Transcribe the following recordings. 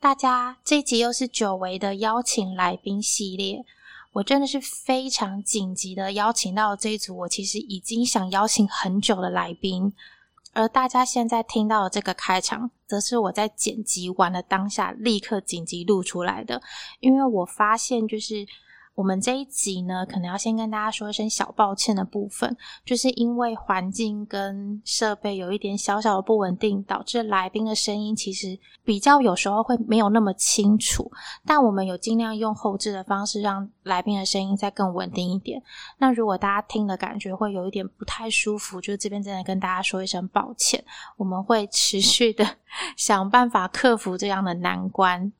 大家，这集又是久违的邀请来宾系列，我真的是非常紧急的邀请到这一组，我其实已经想邀请很久的来宾，而大家现在听到的这个开场，则是我在剪辑完的当下立刻紧急录出来的，因为我发现就是。我们这一集呢，可能要先跟大家说一声小抱歉的部分，就是因为环境跟设备有一点小小的不稳定，导致来宾的声音其实比较有时候会没有那么清楚。但我们有尽量用后置的方式，让来宾的声音再更稳定一点。那如果大家听的感觉会有一点不太舒服，就这边真的跟大家说一声抱歉。我们会持续的 想办法克服这样的难关。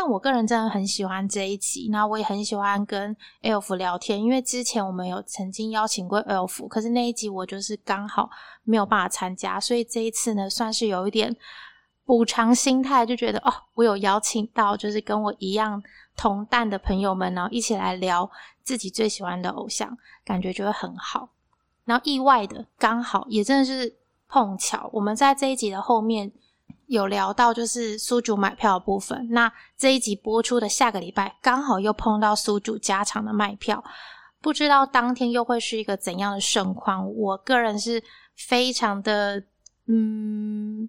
但我个人真的很喜欢这一集，那我也很喜欢跟 Elf 聊天，因为之前我们有曾经邀请过 Elf，可是那一集我就是刚好没有办法参加，所以这一次呢，算是有一点补偿心态，就觉得哦，我有邀请到就是跟我一样同担的朋友们，然后一起来聊自己最喜欢的偶像，感觉就会很好。然后意外的刚好也真的是碰巧，我们在这一集的后面。有聊到就是苏主买票的部分，那这一集播出的下个礼拜刚好又碰到苏主加场的卖票，不知道当天又会是一个怎样的盛况。我个人是非常的嗯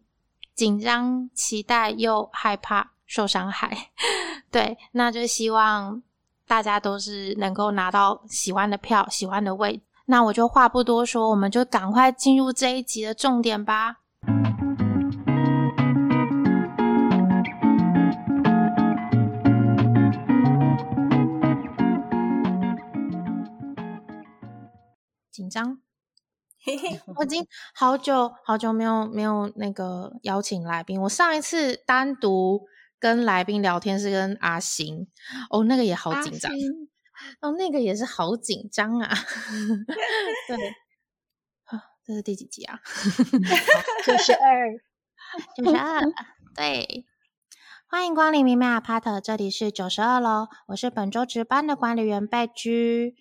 紧张、期待又害怕受伤害。对，那就希望大家都是能够拿到喜欢的票、喜欢的位。那我就话不多说，我们就赶快进入这一集的重点吧。紧张，我已经好久好久没有没有那个邀请来宾。我上一次单独跟来宾聊天是跟阿星，哦，那个也好紧张，哦，那个也是好紧张啊。对，啊，这是第几集啊？九十二，九十二。对，欢迎光临明媚阿帕特，这里是九十二楼，我是本周值班的管理员贝居，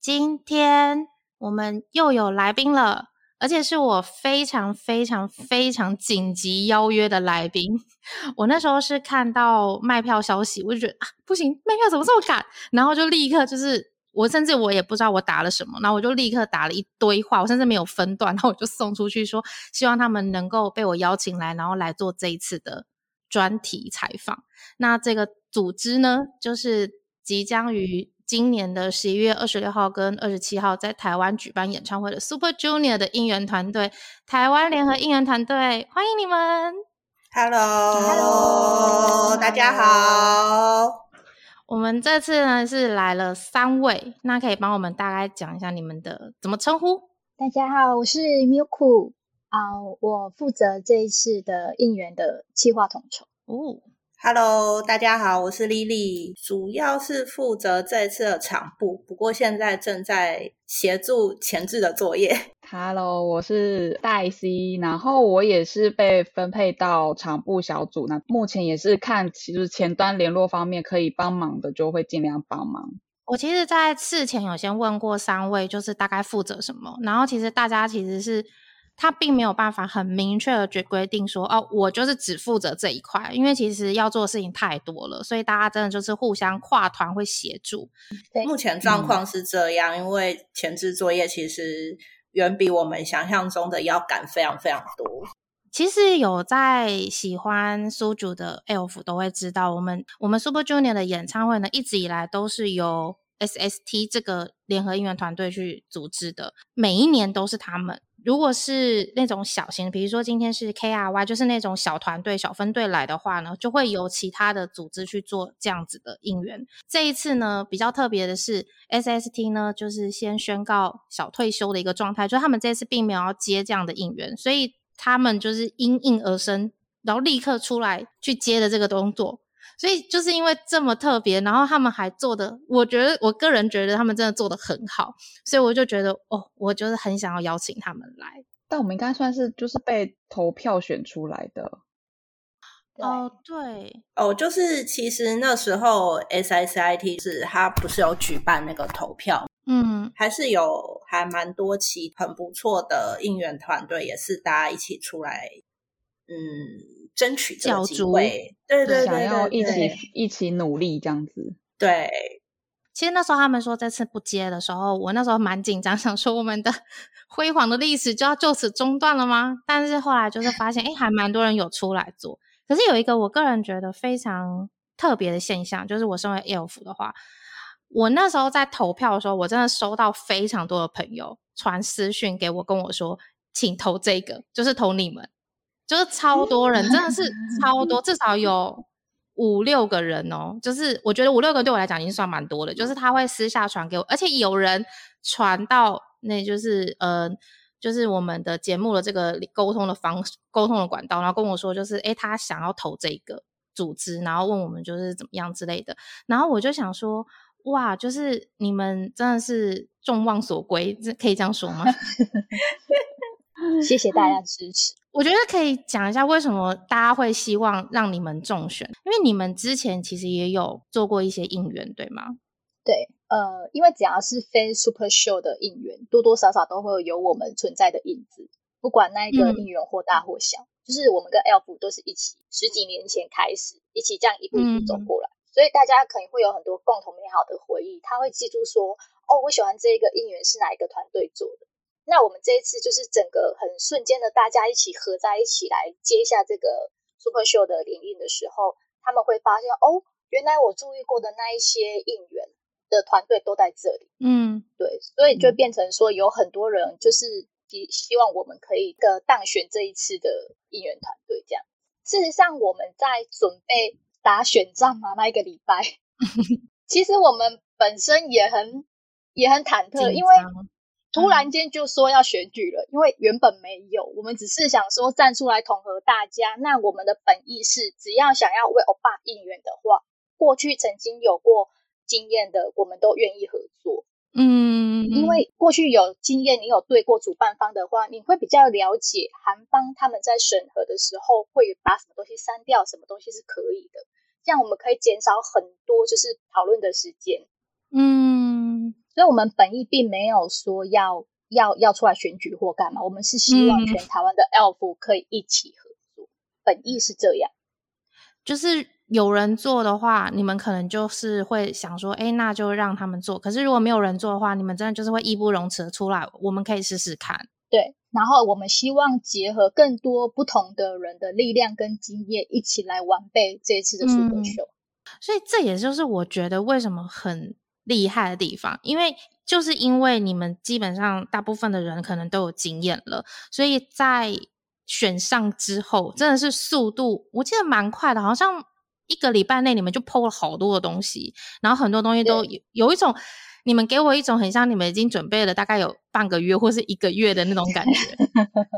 今天。我们又有来宾了，而且是我非常非常非常紧急邀约的来宾。我那时候是看到卖票消息，我就觉得啊，不行，卖票怎么这么赶？然后就立刻就是我，甚至我也不知道我打了什么，然后我就立刻打了一堆话，我甚至没有分段，然后我就送出去说，希望他们能够被我邀请来，然后来做这一次的专题采访。那这个组织呢，就是即将于。今年的十一月二十六号跟二十七号在台湾举办演唱会的 Super Junior 的应援团队，台湾联合应援团队，欢迎你们！Hello，Hello，大家好。我们这次呢是来了三位，那可以帮我们大概讲一下你们的怎么称呼？大家好，我是 Milku 啊，我负责这一次的应援的企划统筹。哦。Hello，大家好，我是 Lily，主要是负责这次的场部，不过现在正在协助前置的作业。Hello，我是黛西，然后我也是被分配到场部小组，那目前也是看其实前端联络方面可以帮忙的，就会尽量帮忙。我其实，在事前有先问过三位，就是大概负责什么，然后其实大家其实是。他并没有办法很明确的决规定说，哦，我就是只负责这一块，因为其实要做的事情太多了，所以大家真的就是互相跨团会协助。目前状况是这样，因为前置作业其实远比我们想象中的要赶非常非常多。其实有在喜欢苏主的 Elf 都会知道，我们我们 Super Junior 的演唱会呢，一直以来都是由 SST 这个联合音乐团队去组织的，每一年都是他们。如果是那种小型，比如说今天是 KRY，就是那种小团队、小分队来的话呢，就会由其他的组织去做这样子的应援。这一次呢，比较特别的是 SST 呢，就是先宣告小退休的一个状态，就是他们这次并没有要接这样的应援，所以他们就是因应而生，然后立刻出来去接的这个动作。所以就是因为这么特别，然后他们还做的，我觉得我个人觉得他们真的做的很好，所以我就觉得哦，我就是很想要邀请他们来。但我们应该算是就是被投票选出来的。哦，对，哦，就是其实那时候 SSIT 是他不是有举办那个投票，嗯，还是有还蛮多期很不错的应援团队，也是大家一起出来，嗯。争取这个机角逐会，对对对想要一起一起努力这样子。对，其实那时候他们说这次不接的时候，我那时候蛮紧张，想说我们的 辉煌的历史就要就此中断了吗？但是后来就是发现，哎，还蛮多人有出来做。可是有一个我个人觉得非常特别的现象，就是我身为 elf 的话，我那时候在投票的时候，我真的收到非常多的朋友传私讯给我，跟我说，请投这个，就是投你们，就是超多人，真的是 超多，至少有五六个人哦。就是我觉得五六个对我来讲已经算蛮多了，就是他会私下传给我，而且有人传到那就是呃。就是我们的节目的这个沟通的方沟通的管道，然后跟我说，就是诶，他想要投这个组织，然后问我们就是怎么样之类的。然后我就想说，哇，就是你们真的是众望所归，这可以这样说吗？谢谢大家支持。我觉得可以讲一下为什么大家会希望让你们中选，因为你们之前其实也有做过一些应援，对吗？对，呃，因为只要是非 Super Show 的应援，多多少少都会有我们存在的影子，不管那一个嗯应援或大或小，就是我们跟 Elf 都是一起十几年前开始，一起这样一步一步走过来，所以大家可能会有很多共同美好的回忆，他会记住说，哦，我喜欢这个应援是哪一个团队做的。那我们这一次就是整个很瞬间的，大家一起合在一起来接下这个 Super Show 的联映的时候，他们会发现，哦，原来我注意过的那一些应援的团队都在这里。嗯对，所以就变成说有很多人就是希希望我们可以个当选这一次的应援团队这样。事实上，我们在准备打选战嘛那一个礼拜，其实我们本身也很也很忐忑，因为张突然间就说要选举了，因为原本没有，我们只是想说站出来统合大家。那我们的本意是，只要想要为欧巴应援的话，过去曾经有过经验的，我们都愿意合作。嗯，因为过去有经验，你有对过主办方的话，你会比较了解韩方他们在审核的时候会把什么东西删掉，什么东西是可以的，这样我们可以减少很多就是讨论的时间。嗯所以，我们本意并没有说要要要出来选举或干嘛，我们是希望嗯全台湾的 elf 可以一起合作，本意是这样。就是有人做的话，你们可能就是会想说，哎，那就让他们做。可是如果没有人做的话，你们真的就是会义不容辞的出来，我们可以试试看。对，然后我们希望结合更多不同的人的力量跟经验，一起来完备这一次的 Super 嗯 Show。所以这也就是我觉得为什么很厉害的地方，因为就是因为你们基本上大部分的人可能都有经验了，所以在选上之后，真的是速度，我记得蛮快的，好像一个礼拜内你们就 PO 了好多的东西，然后很多东西都有有一种。你们给我一种很像你们已经准备了大概有半个月或是一个月的那种感觉，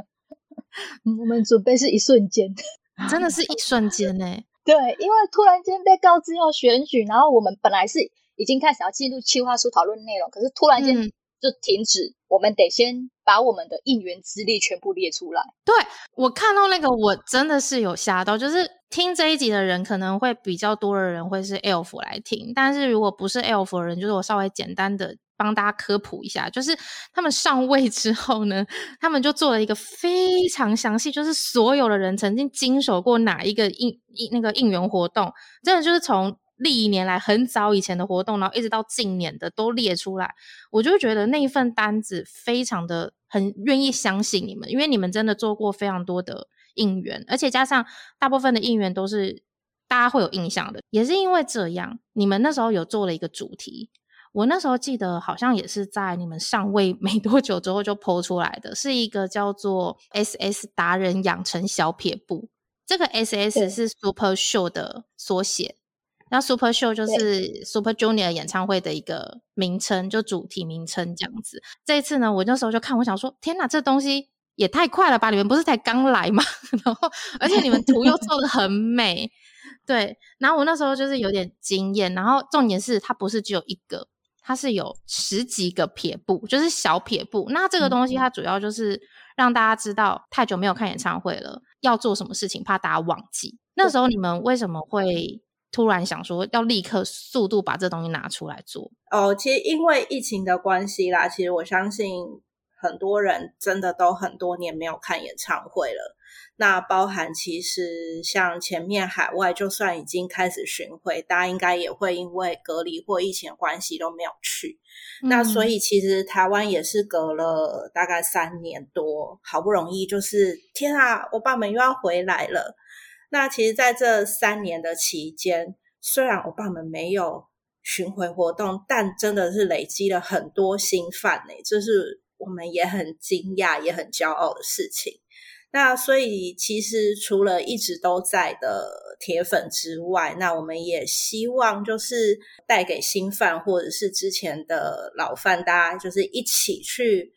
嗯我们准备是一瞬间。真的是一瞬间呢、对，因为突然间被告知要选举，然后我们本来是已经开始要进入计划书讨论内容，可是突然间嗯就停止，我们得先把我们的应援资历全部列出来。对我看到那个，我真的是有吓到。就是听这一集的人，可能会比较多的人会是 elf 来听，但是如果不是 elf 的人，就是我稍微简单的帮大家科普一下，就是他们上位之后呢，他们就做了一个非常详细，就是所有的人曾经经手过哪一个应应那个应援活动，真的就是从。历年来很早以前的活动，然后一直到近年的都列出来，我就觉得那一份单子非常的很愿意相信你们，因为你们真的做过非常多的应援，而且加上大部分的应援都是大家会有印象的，也是因为这样，你们那时候有做了一个主题。我那时候记得好像也是在你们上位 没多久之后就剖出来的，是一个叫做 SS 达人养成小撇步。这个 SS 是 Super Show 的缩写，那 Super Show 就是 Super Junior 演唱会的一个名称，就主题名称这样子。这一次呢，我那时候就看，我想说，天哪，这东西也太快了吧！你们不是才刚来吗？然后，而且你们图又做的很美，对。然后我那时候就是有点惊艳。然后重点是，它不是只有一个，它是有十几个撇步，就是小撇步。那这个东西它主要就是让大家知道，太久没有看演唱会了，要做什么事情，怕大家忘记。那时候你们为什么会？突然想说要立刻速度把这东西拿出来做哦，其实因为疫情的关系啦，其实我相信很多人真的都很多年没有看演唱会了。那包含其实像前面海外就算已经开始巡回，大家应该也会因为隔离或疫情关系都没有去。那所以其实台湾也是隔了大概三年多，好不容易就是天啊，我爸们又要回来了。那其实在这三年的期间，虽然欧巴们没有巡回活动，但真的是累积了很多新饭呢，这是我们也很惊讶也很骄傲的事情。那所以其实除了一直都在的铁粉之外，那我们也希望就是带给新饭或者是之前的老饭，大家就是一起去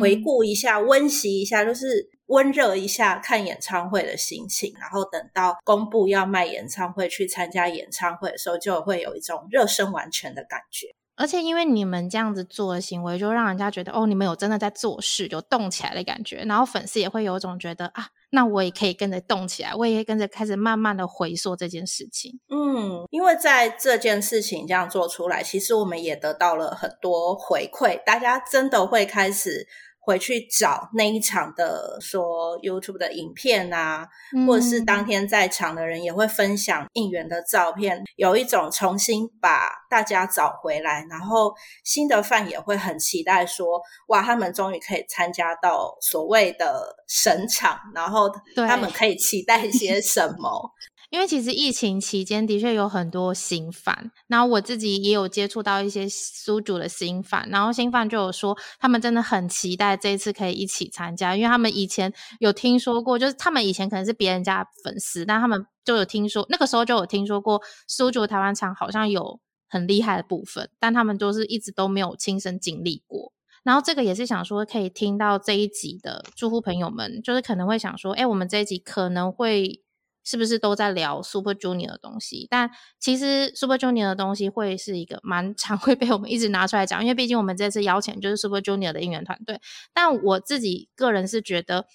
回顾一下、温习一下，就是温热一下看演唱会的心情。然后等到公布要卖演唱会、去参加演唱会的时候，就会有一种热身完全的感觉。而且因为你们这样子做的行为，就让人家觉得哦，你们有真的在做事，有动起来的感觉。然后粉丝也会有一种觉得啊，那我也可以跟着动起来，我也跟着开始慢慢的回溯这件事情。嗯，因为在这件事情这样做出来，其实我们也得到了很多回馈，大家真的会开始。回去找那一场的说 YouTube 的影片啊，或者是当天在场的人也会分享应援的照片，有一种重新把大家找回来，然后新的饭也会很期待说，哇，他们终于可以参加到所谓的神场，然后他们可以期待些什么。因为其实疫情期间的确有很多新饭，然后我自己也有接触到一些苏主的新饭，然后新饭就有说他们真的很期待这一次可以一起参加，因为他们以前有听说过，就是他们以前可能是别人家粉丝，但他们就有听说那个时候就有听说过苏主台湾场好像有很厉害的部分，但他们都是一直都没有亲身经历过。然后这个也是想说可以听到这一集的住户朋友们，就是可能会想说，哎，我们这一集可能会。是不是都在聊 Super Junior 的东西？但其实 Super Junior 的东西会是一个蛮 常会被我们一直拿出来讲，因为毕竟我们这次邀请就是 Super Junior 的应援团队。但我自己个人是觉得。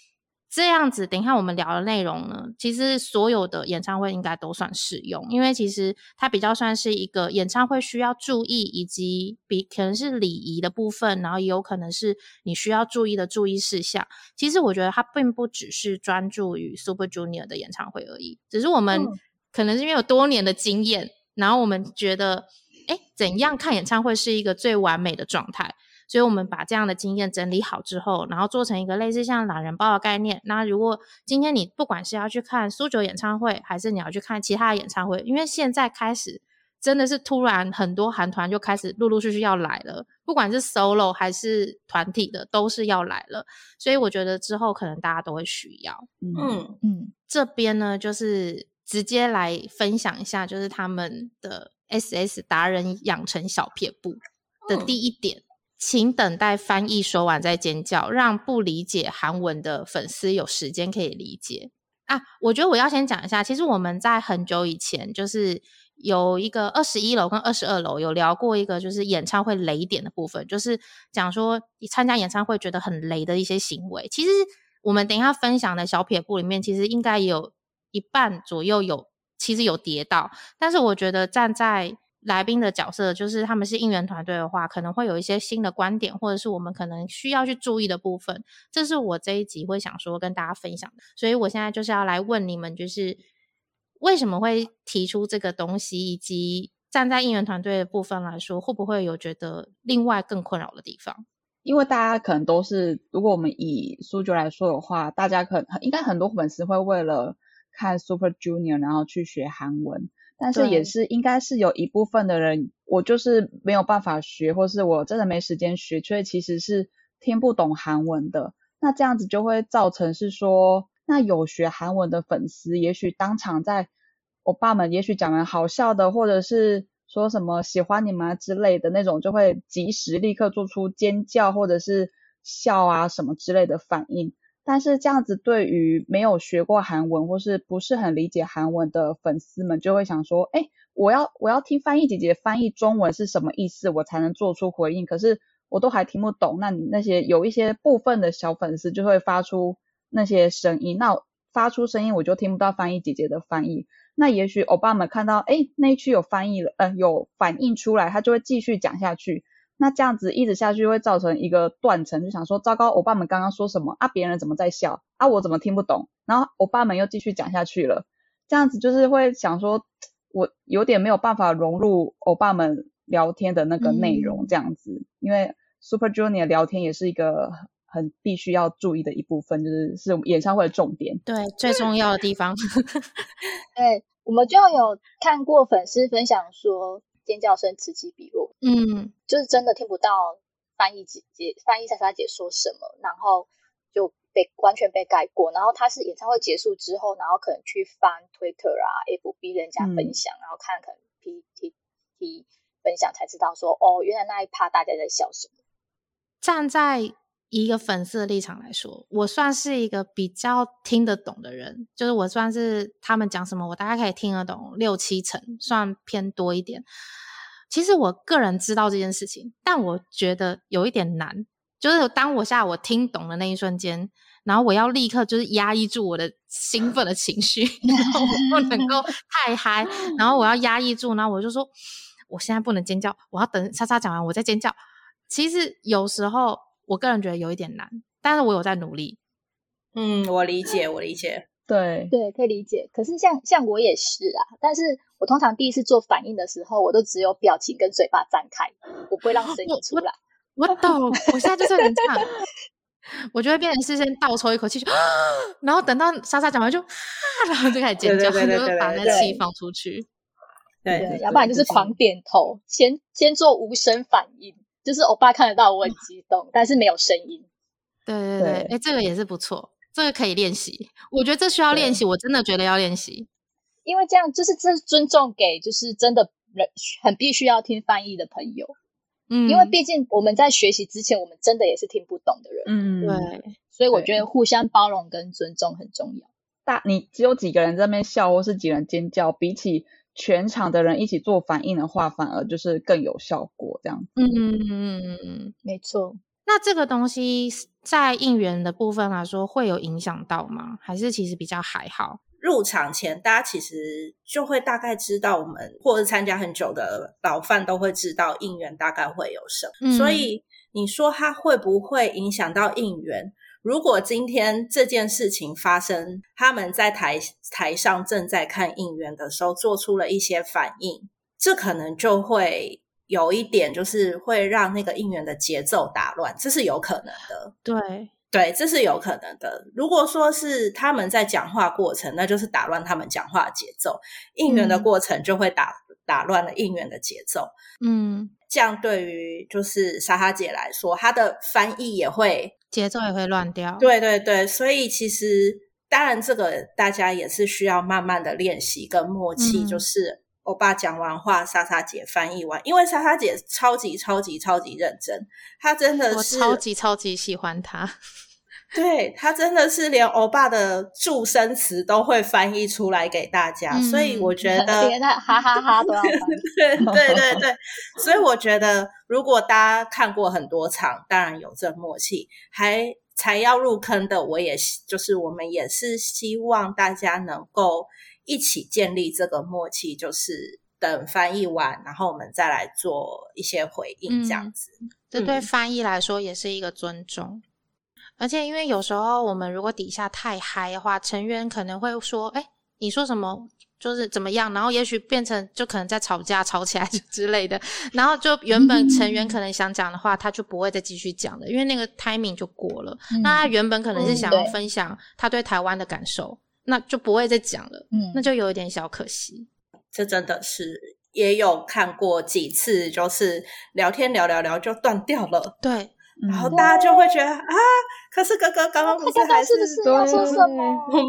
这样子，等一下我们聊的内容呢，其实所有的演唱会应该都算适用，因为其实它比较算是一个演唱会需要注意，以及比可能是礼仪的部分，然后也有可能是你需要注意的注意事项。其实我觉得它并不只是专注于 Super Junior 的演唱会而已，只是我们可能是因为有多年的经验，然后我们觉得，哎，怎样看演唱会是一个最完美的状态。所以我们把这样的经验整理好之后，然后做成一个类似像懒人包的概念。那如果今天你不管是要去看苏九演唱会，还是你要去看其他的演唱会，因为现在开始真的是突然很多韩团就开始陆陆续续要来了，不管是 solo 还是团体的，都是要来了。所以我觉得之后可能大家都会需要。嗯嗯，这边呢就是直接来分享一下，就是他们的 SS 达人养成小撇步的第一点。请等待翻译说完再尖叫，让不理解韩文的粉丝有时间可以理解啊！我觉得我要先讲一下，其实我们在很久以前就是有一个二十一楼跟二十二楼有聊过一个就是演唱会雷点的部分，就是讲说你参加演唱会觉得很雷的一些行为。其实我们等一下分享的小撇步里面，其实应该有一半左右有其实有跌到，但是我觉得站在。来宾的角色就是他们是应援团队的话，可能会有一些新的观点，或者是我们可能需要去注意的部分。这是我这一集会想说跟大家分享的。所以我现在就是要来问你们，就是为什么会提出这个东西，以及站在应援团队的部分来说，会不会有觉得另外更困扰的地方？因为大家可能都是，如果我们以苏九来说的话，大家可能应该很多粉丝会为了看 Super Junior 然后去学韩文。但是也是应该是有一部分的人，我就是没有办法学，或是我真的没时间学，所以其实是听不懂韩文的。那这样子就会造成是说，那有学韩文的粉丝，也许当场在我爸们也许讲完好笑的，或者是说什么喜欢你们啊之类的那种，就会及时立刻做出尖叫或者是笑啊什么之类的反应。但是这样子对于没有学过韩文或是不是很理解韩文的粉丝们，就会想说，哎，我要我要听翻译姐姐翻译中文是什么意思，我才能做出回应。可是我都还听不懂，那你那些有一些部分的小粉丝就会发出那些声音，那发出声音我就听不到翻译姐姐的翻译。那也许欧巴们看到，哎，那一区有翻译了，呃，有反应出来，他就会继续讲下去。那这样子一直下去会造成一个断层，就想说糟糕，欧巴们刚刚说什么啊？别人怎么在笑啊？我怎么听不懂？然后欧巴们又继续讲下去了，这样子就是会想说，我有点没有办法融入欧巴们聊天的那个内容，这样子，因为 Super Junior 聊天也是一个很必须要注意的一部分，就是是演唱会的重点，对，最重要的地方。对，我们就有看过粉丝分享说。尖叫声此起彼落，嗯，就是真的听不到翻译姐姐翻译莎莎姐说什么，然后就被完全被盖过。然后他是演唱会结束之后，然后可能去翻 Twitter 啊、FB 人家分享，然后看可能 PTT 分享才知道说，哦，原来那一趴大家在笑什么。站在一个粉丝的立场来说，我算是一个比较听得懂的人，就是我算是他们讲什么，我大概可以听得懂六七成，算偏多一点。其实我个人知道这件事情，但我觉得有一点难，就是当我下我听懂的那一瞬间，然后我要立刻就是压抑住我的兴奋的情绪，然后我不能够 太嗨，然后我要压抑住，然后我就说我现在不能尖叫，我要等莎莎讲完我再尖叫。其实有时候。我个人觉得有一点难，但是我有在努力。嗯，我理解，我理解，对对，可以理解。可是像像我也是啊，但是我通常第一次做反应的时候，我都只有表情跟嘴巴张开，我不会让声音出来。我懂，我现在就是很唱，我就会变成是先倒抽一口气，然后等到莎莎讲完就，然后就开始尖叫，就把那气放出去。对，要不然就是狂点头，先先做无声反应。就是欧巴看得到我很激动，但是没有声音。对对对，哎，这个也是不错，这个可以练习。我觉得这需要练习，我真的觉得要练习。因为这样就是这是尊重给就是真的人很必须要听翻译的朋友。嗯，因为毕竟我们在学习之前，我们真的也是听不懂的人。嗯，对。所以我觉得互相包容跟尊重很重要。大你只有几个人在那边笑，或是几人尖叫，比起。全场的人一起做反应的话，反而就是更有效果。这样，嗯嗯嗯嗯，没错。那这个东西在应援的部分来说，会有影响到吗？还是其实比较还好？入场前，大家其实就会大概知道，我们或者参加很久的老范都会知道应援大概会有什么。所以你说它会不会影响到应援？如果今天这件事情发生，他们在台台上正在看应援的时候，做出了一些反应，这可能就会有一点，就是会让那个应援的节奏打乱，这是有可能的。对对，这是有可能的。如果说是他们在讲话过程，那就是打乱他们讲话节奏，应援的过程就会打打乱了应援的节奏。嗯，这样对于就是莎莎姐来说，她的翻译也会。节奏也会乱掉，对对对，所以其实当然这个大家也是需要慢慢的练习跟默契。就是欧巴讲完话，莎莎姐翻译完，因为莎莎姐超级超级超级认真，她真的是超级超级喜欢她。对他真的是连欧巴的助生词都会翻译出来给大家，所以我觉得 连他 哈哈哈都要翻。对对对对，所以我觉得如果大家看过很多场，当然有这默契，还才要入坑的，我也就是我们也是希望大家能够一起建立这个默契，就是等翻译完，然后我们再来做一些回应，这样子。这对翻译来说也是一个尊重。而且，因为有时候我们如果底下太嗨的话，成员可能会说：“哎，你说什么？就是怎么样？”然后也许变成就可能在吵架、吵起来 之类的。然后就原本成员可能想讲的话，他就不会再继续讲了，因为那个 timing 就过了。那他原本可能是想要分享他对台湾的感受，那就不会再讲了。嗯，那就有一点小可惜。这真的是也有看过几次，就是聊天聊聊聊就断掉了。对。然后大家就会觉得啊，可是哥哥刚刚不是还是说什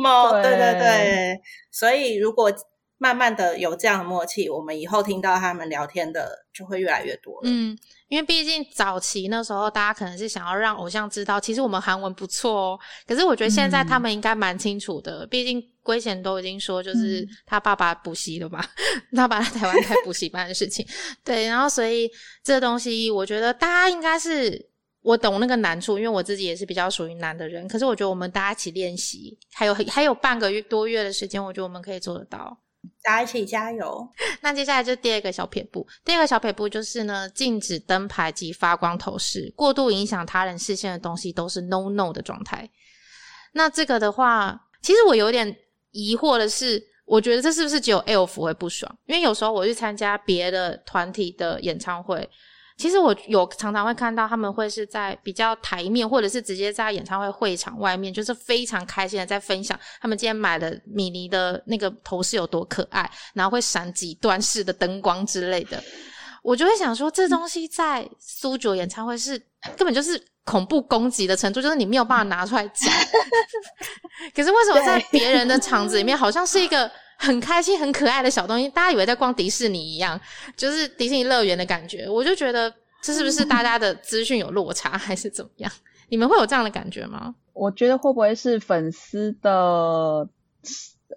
么？对对对，所以如果慢慢的有这样的默契，我们以后听到他们聊天的就会越来越多。嗯，因为毕竟早期那时候大家可能是想要让偶像知道，其实我们韩文不错哦。可是我觉得现在他们应该蛮清楚的，毕竟龟贤都已经说，就是他爸爸补习了嘛，他爸在台湾开补习班的事情。对，然后所以这东西，我觉得大家应该是。我懂那个难处，因为我自己也是比较属于难的人。可是我觉得我们大家一起练习，还有还有半个月多月的时间，我觉得我们可以做得到。大家一起加油。那接下来就第二个小撇步，第二个小撇步就是呢，禁止灯牌及发光头饰，过度影响他人视线的东西都是 no no 的状态。那这个的话，其实我有点疑惑的是，我觉得这是不是只有 Elf 会不爽？因为有时候我去参加别的团体的演唱会。其实我有常常会看到他们会是在比较台面，或者是直接在演唱会会场外面，就是非常开心的在分享他们今天买的米妮的那个头饰有多可爱，然后会闪几段式的灯光之类的。我就会想说，这东西在苏九演唱会是根本就是恐怖攻击的程度，就是你没有办法拿出来讲。可是为什么在别人的场子里面，好像是一个？很开心、很可爱的小东西，大家以为在逛迪士尼一样，就是迪士尼乐园的感觉。我就觉得这是不是大家的资讯有落差，还是怎么样？你们会有这样的感觉吗？我觉得会不会是粉丝的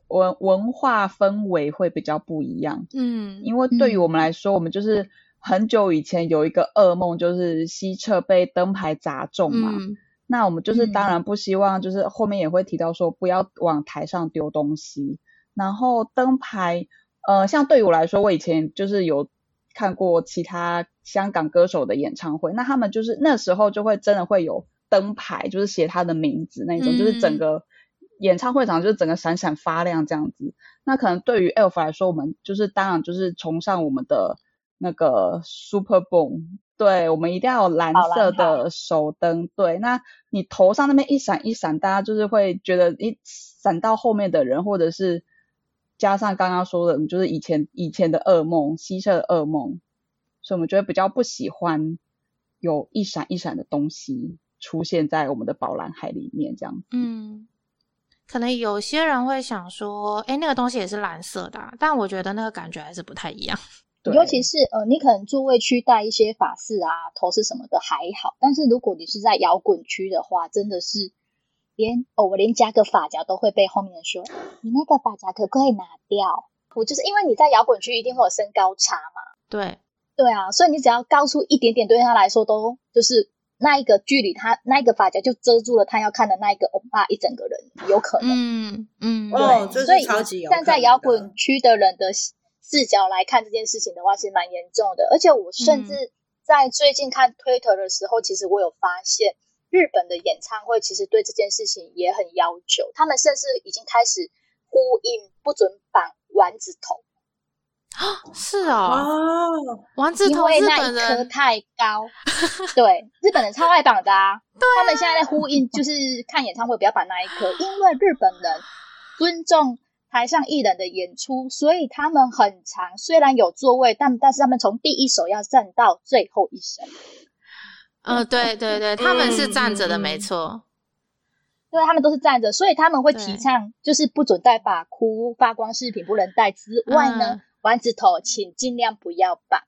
文文化氛围会比较不一样？嗯，因为对于我们来说，我们就是很久以前有一个噩梦，就是西侧被灯牌砸中嘛。那我们就是当然不希望，就是后面也会提到说不要往台上丢东西。然后灯牌，呃，像对于我来说，我以前就是有看过其他香港歌手的演唱会，那他们就是那时候就会真的会有灯牌，就是写他的名字那种，就是整个演唱会场就是整个闪闪发亮这样子。那可能对于 Elf 来说，我们就是当然就是崇尚我们的那个 Super Boom，对我们一定要有蓝色的手灯。对，那你头上那边一闪一闪，大家就是会觉得一闪到后面的人，或者是。加上刚刚说的，就是以前以前的噩梦，西社的噩梦，所以我们觉得比较不喜欢有一闪一闪的东西出现在我们的宝蓝海里面，这样。嗯，可能有些人会想说，哎，那个东西也是蓝色的，但我觉得那个感觉还是不太一样。尤其是呃，你可能座位区带一些法式啊、头饰什么的还好，但是如果你是在摇滚区的话，真的是。连哦，我连加个发夹都会被后面人说，你那个发夹可不可以拿掉？我就是因为你在摇滚区一定会有身高差嘛。对，对啊，所以你只要高出一点点，对他来说都就是那一个距离，他那一个发夹就遮住了他要看的那一个欧巴一整个人，有可能。嗯嗯，对，所以站在摇滚区的人的视角来看这件事情的话，其实蛮严重的。而且我甚至在最近看推特的时候，其实我有发现。日本的演唱会其实对这件事情也很要求，他们甚至已经开始呼应不准绑丸子头。啊，是啊，丸子头因为那一颗太高，对，日本人超爱绑的啊，他们现在在呼应，就是看演唱会不要绑那一颗，因为日本人尊重台上艺人的演出，所以他们很长，虽然有座位，但但是他们从第一首要站到最后一首。嗯，对对对，他们是站着的，没错。对，他们都是站着，所以他们会提倡，就是不准戴发箍、发光饰品不能戴之外呢，丸子头请尽量不要绑。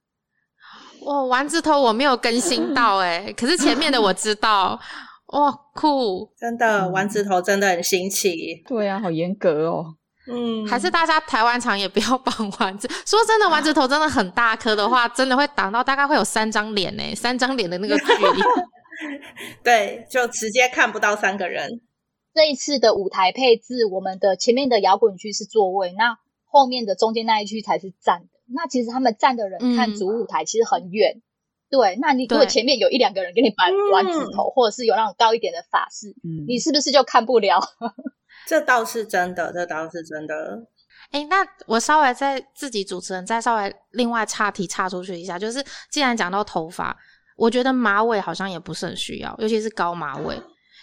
哇，丸子头我没有更新到哎，可是前面的我知道。哇，酷！真的，丸子头真的很新奇。对啊，好严格哦。嗯，还是大家台湾场也不要绑丸子。说真的，丸子头真的很大颗的话，真的会挡到大概会有三张脸呢，三张脸的那个距离。对，就直接看不到三个人。这一次的舞台配置，我们的前面的摇滚区是座位，那后面的中间那一区才是站的。那其实他们站的人看主舞台其实很远。对，那你如果前面有一两个人给你绑丸子头，或者是有那种高一点的发饰，你是不是就看不了？这倒是真的，这倒是真的。哎，那我稍微再自己主持人再稍微另外岔题岔出去一下，就是既然讲到头发，我觉得马尾好像也不是很需要，尤其是高马尾。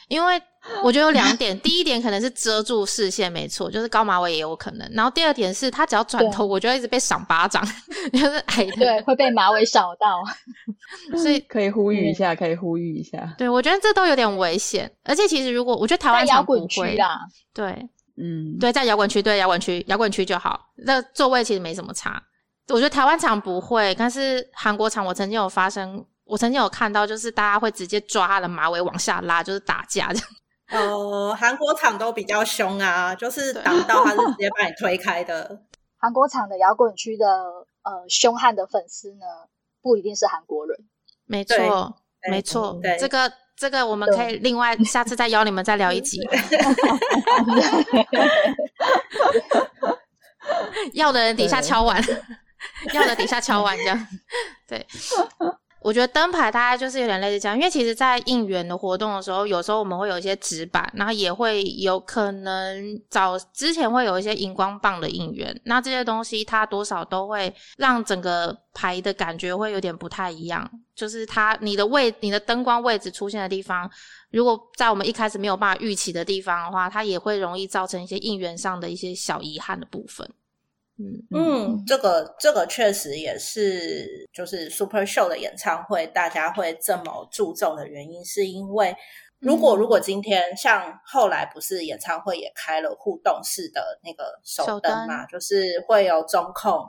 因为 我觉得有两点，第一点可能是遮住视线，没错，就是高马尾也有可能。然后第二点是他只要转头，我就一直被赏巴掌，就是矮的，对，会被马尾扫到。所以可以呼吁一下，可以呼吁一下。对，我觉得这都有点危险。而且其实如果我觉得台湾摇滚区啦，对，嗯，对，在摇滚区，对摇滚区，摇滚区就好，那座位其实没什么差。我觉得台湾场不会，但是韩国场我曾经有发生。我曾经有看到，就是大家会直接抓他的马尾往下拉，就是打架这样。哦，韩国场都比较凶啊，就是挡到他是直接 把你推开的。韩国场的摇滚区的呃凶悍的粉丝呢，不一定是韩国人。没错，没错，这个这个我们可以另外 下次再邀你们再聊一集。要的人底下敲完，要的底下敲完这样，对。我觉得灯牌大概就是有点类似这样，因为其实，在应援的活动的时候，有时候我们会有一些纸板，然后也会有可能早之前会有一些荧光棒的应援，那这些东西它多少都会让整个牌的感觉会有点不太一样，就是它你的位、你的灯光位置出现的地方，如果在我们一开始没有办法预期的地方的话，它也会容易造成一些应援上的一些小遗憾的部分。嗯这个这个确实也是，就是 Super Show 的演唱会，大家会这么注重的原因，是因为如果如果今天像后来不是演唱会也开了互动式的那个手灯嘛，就是会有中控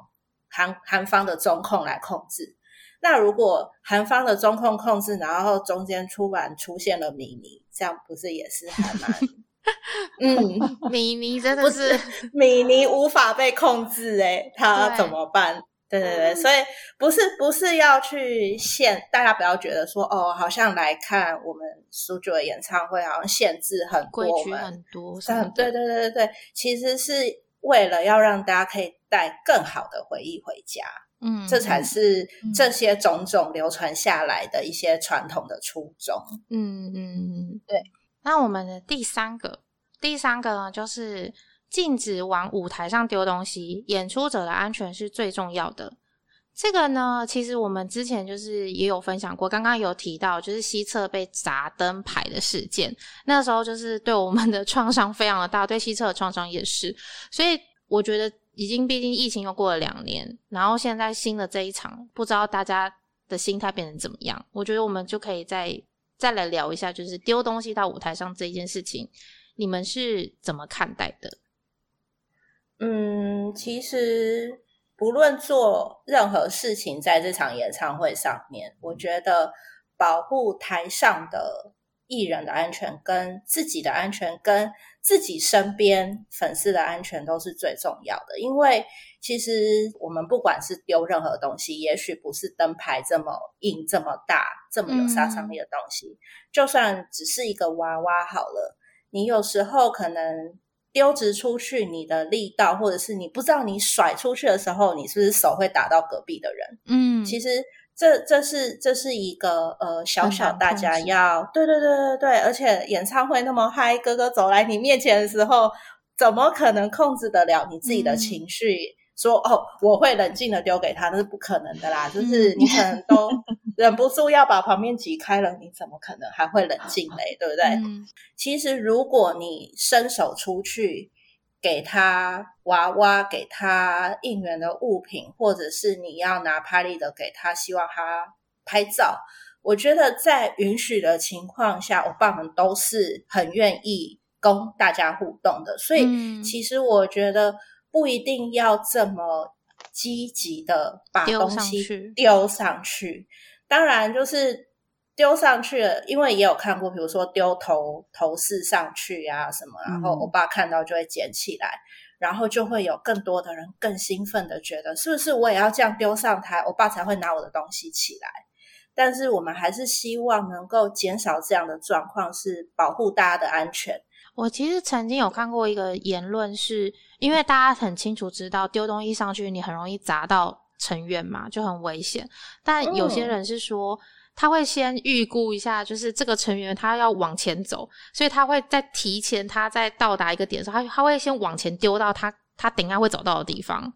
韩韩方的中控来控制。那如果韩方的中控控制，然后中间突然出现了米妮，这样不是也是还蛮？嗯，米妮真的是米妮无法被控制哎，他怎么办？对对对，所以不是不是要去限，大家不要觉得说哦，好像来看我们苏九的演唱会，好像限制很多，规矩很多。嗯，对对对对对，其实是为了要让大家可以带更好的回忆回家。嗯，这才是这些种种流传下来的一些传统的初衷。嗯嗯嗯，对。那我们的第三个，第三个呢，就是禁止往舞台上丢东西，演出者的安全是最重要的。这个呢，其实我们之前就是也有分享过，刚刚有提到，就是西侧被砸灯牌的事件，那时候就是对我们的创伤非常的大，对西侧的创伤也是。所以我觉得，已经毕竟疫情又过了两年，然后现在新的这一场，不知道大家的心态变成怎么样。我觉得我们就可以在。再来聊一下，就是丢东西到舞台上这件事情，你们是怎么看待的？嗯，其实不论做任何事情，在这场演唱会上面，我觉得保护台上的。艺人的安全、跟自己的安全、跟自己身边粉丝的安全都是最重要的。因为其实我们不管是丢任何东西，也许不是灯牌这么硬、这么大、这么有杀伤力的东西，就算只是一个娃娃好了，你有时候可能丢直出去，你的力道，或者是你不知道你甩出去的时候，你是不是手会打到隔壁的人？嗯，其实。这这是这是一个呃小小大家要对对对对对，而且演唱会那么嗨，哥哥走来你面前的时候，怎么可能控制得了你自己的情绪？说哦，我会冷静的丢给他，那是不可能的啦。就是你可能都 忍不住要把旁边挤开了，你怎么可能还会冷静嘞？对不对？其实如果你伸手出去。给他娃娃，给他应援的物品，或者是你要拿拍立得给他，希望他拍照。我觉得在允许的情况下，我爸们都是很愿意跟大家互动的。所以，其实我觉得不一定要这么积极的把东西丢上去。当然，就是。丢上去了，因为也有看过，比如说丢头头饰上去啊什么，然后我爸看到就会捡起来，然后就会有更多的人更兴奋的觉得，是不是我也要这样丢上台，我爸才会拿我的东西起来？但是我们还是希望能够减少这样的状况，是保护大家的安全。我其实曾经有看过一个言论，是因为大家很清楚知道丢东西上去，你很容易砸到成员嘛，就很危险。但有些人是说。他会先预估一下，就是这个成员他要往前走，所以他会在提前，他在到达一个点的时候，他他会先往前丢到他他等下会走到的地方。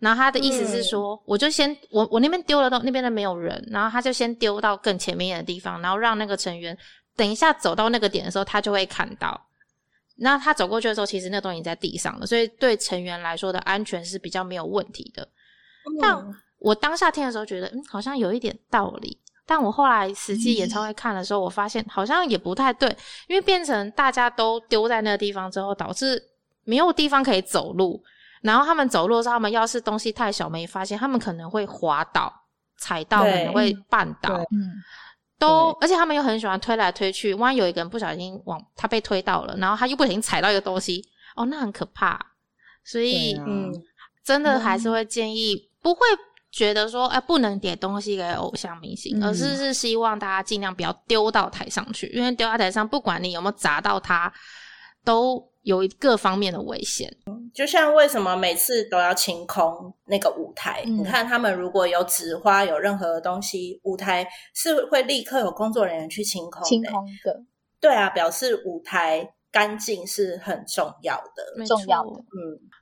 然后他的意思是说，我就先我我那边丢了到那边的没有人，然后他就先丢到更前面的地方，然后让那个成员等一下走到那个点的时候，他就会看到。那他走过去的时候，其实那东西在地上了，所以对成员来说的安全是比较没有问题的。但我当下听的时候觉得，嗯，好像有一点道理。但我后来实际演唱会看的时候，我发现好像也不太对，因为变成大家都丢在那个地方之后，导致没有地方可以走路。然后他们走路的时候，他们要是东西太小没发现，他们可能会滑倒、踩到，可能会绊倒。嗯，都而且他们又很喜欢推来推去，万一有一个人不小心往他被推到了，然后他又不小心踩到一个东西，哦，那很可怕。所以，嗯，真的还是会建议不会。觉得说，哎，不能点东西给偶像明星，而是是希望大家尽量不要丢到台上去，因为丢到台上，不管你有没有砸到他，都有各方面的危险。就像为什么每次都要清空那个舞台？你看他们如果有纸花，有任何的东西，舞台是会立刻有工作人员去清空。清空的，对啊，表示舞台干净是很重要的，重要的。嗯，好，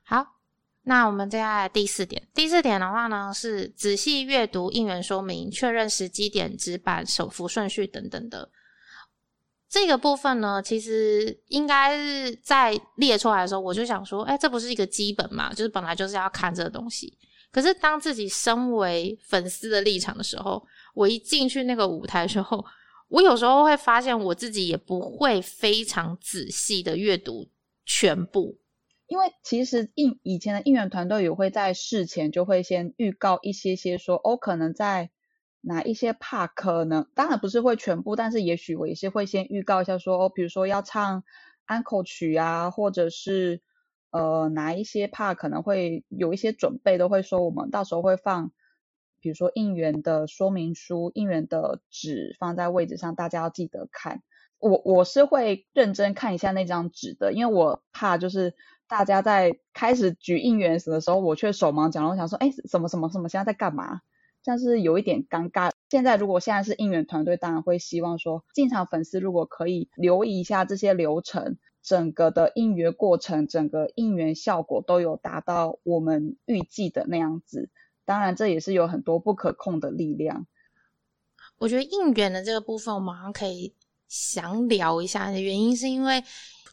那我们接下来第四点，第四点的话呢是仔细阅读应援说明，确认时机点、纸板、手幅顺序等等的。这个部分呢，其实应该是在列出来的时候，我就想说，哎，这不是一个基本嘛？就是本来就是要看这个东西。可是当自己身为粉丝的立场的时候，我一进去那个舞台的时候，我有时候会发现我自己也不会非常仔细的阅读全部，因为其实应以前的应援团队也会在事前就会先预告一些些说，哦，可能在。哪一些 part 可能，当然不是会全部，但是也许我也是会先预告一下，说哦，比如说要唱安口曲啊，或者是呃哪一些 part 可能会有一些准备，都会说我们到时候会放，比如说应援的说明书、应援的纸放在位置上，大家要记得看。我我是会认真看一下那张纸的，因为我怕就是大家在开始举应援时的时候，我却手忙脚乱，想说，哎，什么什么什么，现在在干嘛？像是有一点尴尬。现在如果现在是应援团队，当然会希望说，进场粉丝如果可以留意一下这些流程，整个的应援过程，整个应援效果都有达到我们预计的那样子。当然，这也是有很多不可控的力量。我觉得应援的这个部分，我马上可以详聊一下。的原因是因为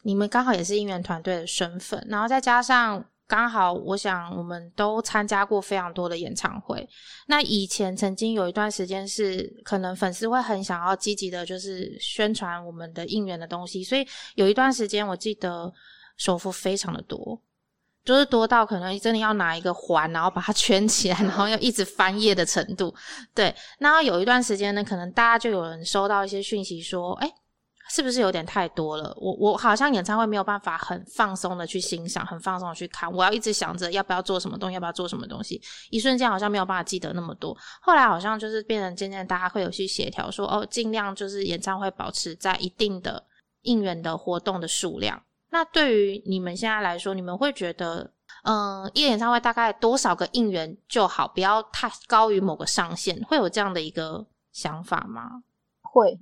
你们刚好也是应援团队的身份，然后再加上。刚好，我想我们都参加过非常多的演唱会。那以前曾经有一段时间是，可能粉丝会很想要积极的，就是宣传我们的应援的东西。所以有一段时间，我记得首付非常的多，就是多到可能真的要拿一个环，然后把它圈起来，然后要一直翻页的程度。对，那有一段时间呢，可能大家就有人收到一些讯息说，哎。是不是有点太多了？我我好像演唱会没有办法很放松的去欣赏，很放松的去看。我要一直想着要不要做什么东西，要不要做什么东西。一瞬间好像没有办法记得那么多。后来好像就是变成渐渐大家会有去协调，说哦，尽量就是演唱会保持在一定的应援的活动的数量。那对于你们现在来说，你们会觉得，嗯，一个演唱会大概多少个应援就好，不要太高于某个上限，会有这样的一个想法吗？会，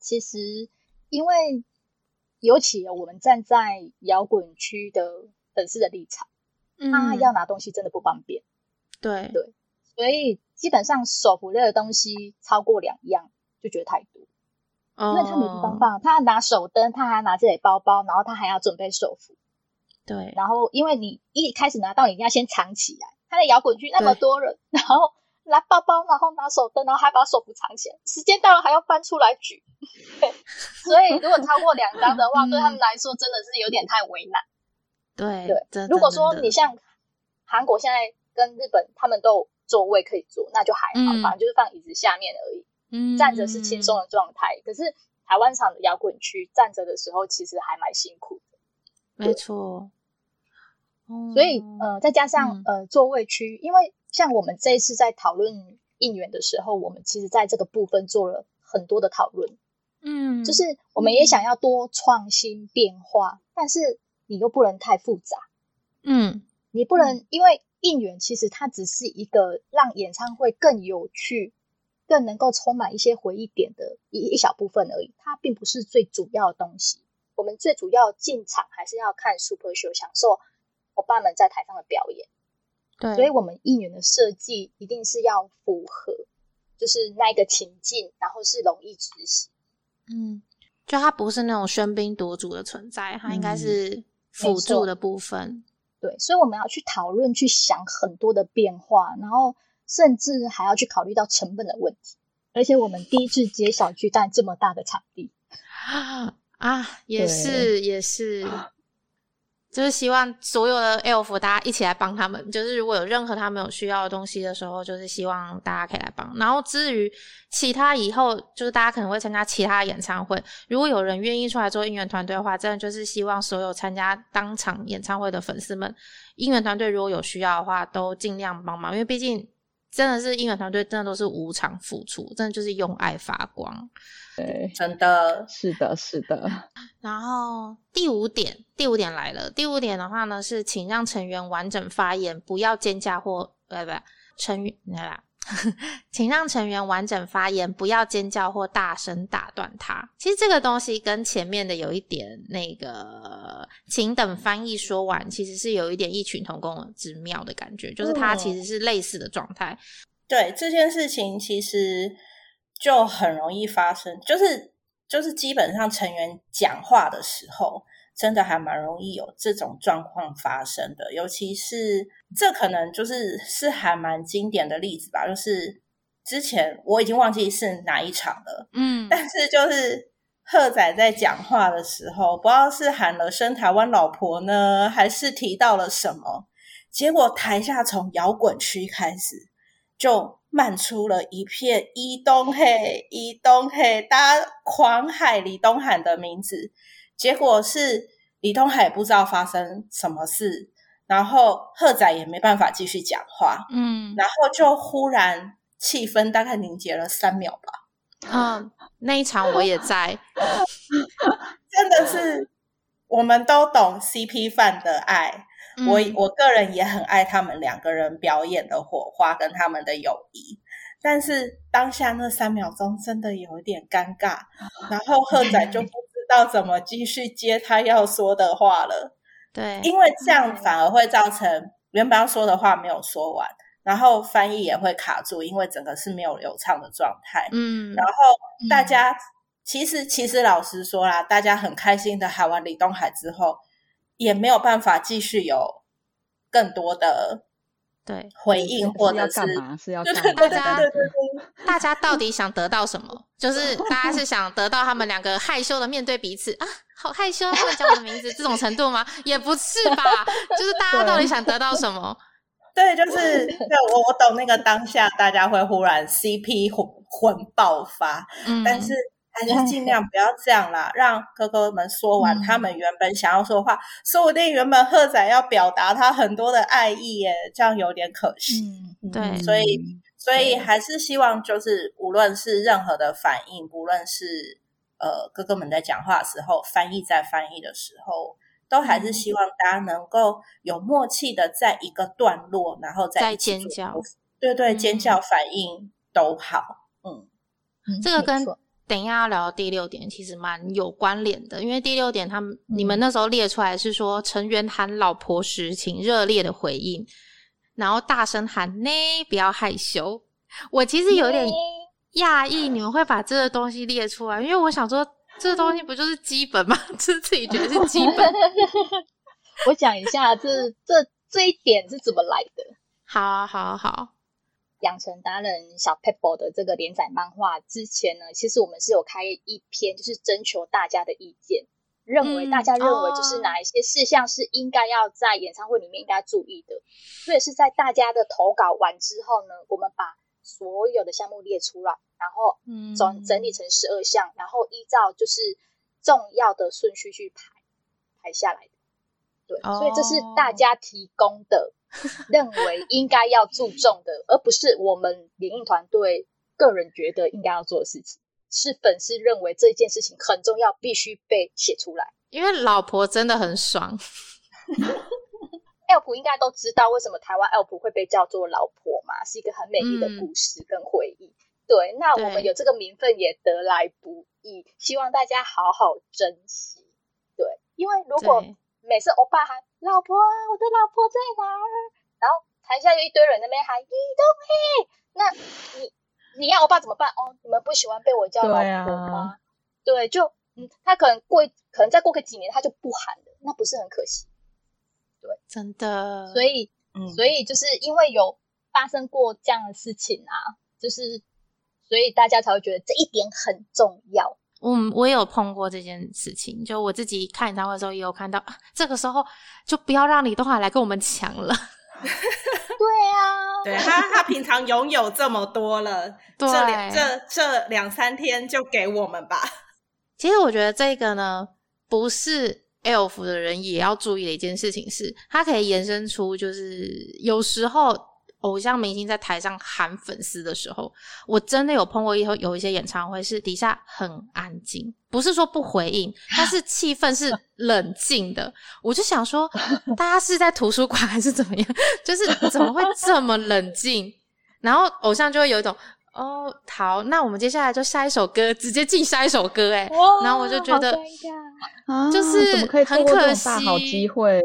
其实。因为尤其我们站在摇滚区的粉丝的立场，他要拿东西真的不方便。对对，所以基本上手扶类的东西超过两样就觉得太多，因为他没地方放，他拿手灯，他还拿自己包包，然后他还要准备手扶。对，然后因为你一开始拿到，你一定要先藏起来。他的摇滚区那么多人，然后。拿包包，然后拿手灯，然后还把手扶藏起来。时间到了还要翻出来举，对 所以如果超过两张的话，对他们来说真的是有点太为难。对对，如果说你像韩国现在跟日本，他们都有座位可以坐，那就还好，反正就是放椅子下面而已。嗯，站着是轻松的状态。可是台湾场的摇滚区站着的时候，其实还蛮辛苦的。没错。所以呃，再加上呃座位区，因为。像我们这一次在讨论应援的时候，我们其实在这个部分做了很多的讨论。嗯，就是我们也想要多创新变化，但是你又不能太复杂。嗯，你不能因为应援其实它只是一个让演唱会更有趣、更能够充满一些回忆点的一一小部分而已，它并不是最主要的东西。我们最主要进场还是要看 Super Show，享受伙伴们在台上的表演。对，所以我们应援的设计一定是要符合，就是那一个情境，然后是容易执行。嗯，就它不是那种喧宾夺主的存在，它应该是辅助的部分。对，所以我们要去讨论、去想很多的变化，然后甚至还要去考虑到成本的问题。而且我们第一次接小巨蛋这么大的场地啊，也是也是。就是希望所有的 elf 大家一起来帮他们。就是如果有任何他们有需要的东西的时候，就是希望大家可以来帮。然后至于其他以后，就是大家可能会参加其他演唱会，如果有人愿意出来做应援团队的话，真的就是希望所有参加当场演唱会的粉丝们，应援团队如果有需要的话，都尽量帮忙。因为毕竟真的是音乐团队，真的都是无偿付出，真的就是用爱发光。对，真的是的，是的。然后第五点，第五点来了。第五点的话呢，是请让成员完整发言，不要尖叫或不不成员来 请让成员完整发言，不要尖叫或大声打断他。其实这个东西跟前面的有一点那个，请等翻译说完，其实是有一点异曲同工之妙的感觉，就是它其实是类似的状态。对这件事情，其实就很容易发生，就是就是基本上成员讲话的时候。真的还蛮容易有这种状况发生的，尤其是这可能就是是还蛮经典的例子吧。就是之前我已经忘记是哪一场了，嗯，但是就是贺仔在讲话的时候，不知道是喊了“生台湾老婆”呢，还是提到了什么，结果台下从摇滚区开始就漫出了一片“伊东嘿，伊东嘿”，大家狂喊李东海的名字。结果是李东海不知道发生什么事，然后贺仔也没办法继续讲话，嗯，然后就忽然气氛大概凝结了三秒吧。嗯，那一场我也在，真的是我们都懂 CP 范的爱，我我个人也很爱他们两个人表演的火花跟他们的友谊，但是当下那三秒钟真的有点尴尬，然后贺仔就不。道怎么继续接他要说的话了？对，因为这样反而会造成原本要说的话没有说完，然后翻译也会卡住，因为整个是没有流畅的状态。嗯，然后大家其实其实老实说啦，大家很开心的喊完李东海之后，也没有办法继续有更多的。对，回应或者是是要大家大家到底想得到什么？就是大家是想得到他们两个害羞的面对彼此啊，好害羞，会叫我的名字 这种程度吗？也不是吧，就是大家到底想得到什么？对，就是对我我懂那个当下大家会忽然 CP 魂魂爆发，但是。还是尽量不要这样啦，让哥哥们说完他们原本想要说的话。说不定原本赫仔要表达他很多的爱意耶，这样有点可惜。对，所以所以还是希望，就是无论是任何的反应，不论是呃哥哥们在讲话的时候，翻译在翻译的时候，都还是希望大家能够有默契的在一个段落，然后再尖叫，对对，尖叫反应都好。嗯，这个跟。等一下要聊第六点，其实蛮有关联的，因为第六点他们你们那时候列出来是说成员喊老婆时，请热烈的回应，然后大声喊呢，不要害羞。我其实有点讶异，你们会把这个东西列出来，因为我想说，这个东西不就是基本吗？是自己觉得是基本。我讲一下，这这这一点是怎么来的？好好好。养成达人小 Pebble 的这个连载漫画之前呢，其实我们是有开一篇，就是征求大家的意见，认为大家认为就是哪一些事项是应该要在演唱会里面应该注意的。所以是在大家的投稿完之后呢，我们把所有的项目列出来，然后整整理成十二项，然后依照就是重要的顺序去排排下来的。对，所以这是大家提供的。认为应该要注重的，而不是我们联映团队个人觉得应该要做的事情，是粉丝认为这件事情很重要，必须被写出来。因为老婆真的很爽，L 应该都知道为什么台湾 L P 会被叫做老婆嘛，是一个很美丽的故事跟回忆。对，那我们有这个名分也得来不易，希望大家好好珍惜。对，因为如果每次欧巴喊老婆，我的老婆在哪儿？然后台下有一堆人那边喊李东嘿，那你你要欧巴怎么办？哦，你们不喜欢被我叫老婆吗？对，就嗯，他可能过可能再过个几年他就不喊了，那不是很可惜？对，真的。所以，嗯，所以就是因为有发生过这样的事情啊，就是所以大家才会觉得这一点很重要。嗯，我也有碰过这件事情，就我自己看演唱会的时候也有看到，这个时候就不要让李东海来跟我们抢了。对啊，对他他平常拥有这么多了，这两这这两三天就给我们吧。其实我觉得这个呢，不是 Elf 的人也要注意的一件事情，是它可以延伸出，就是有时候偶像明星在台上喊粉丝的时候，我真的有碰过以后有一些演唱会是底下很安静，不是说不回应，但是气氛是冷静的。我就想说，大家是在图书馆还是怎么样？就是怎么会这么冷静？然后偶像就会有一种。哦，好，那我们接下来就下一首歌，直接进下一首歌，哎，然后我就觉得，就是很可惜，好机会，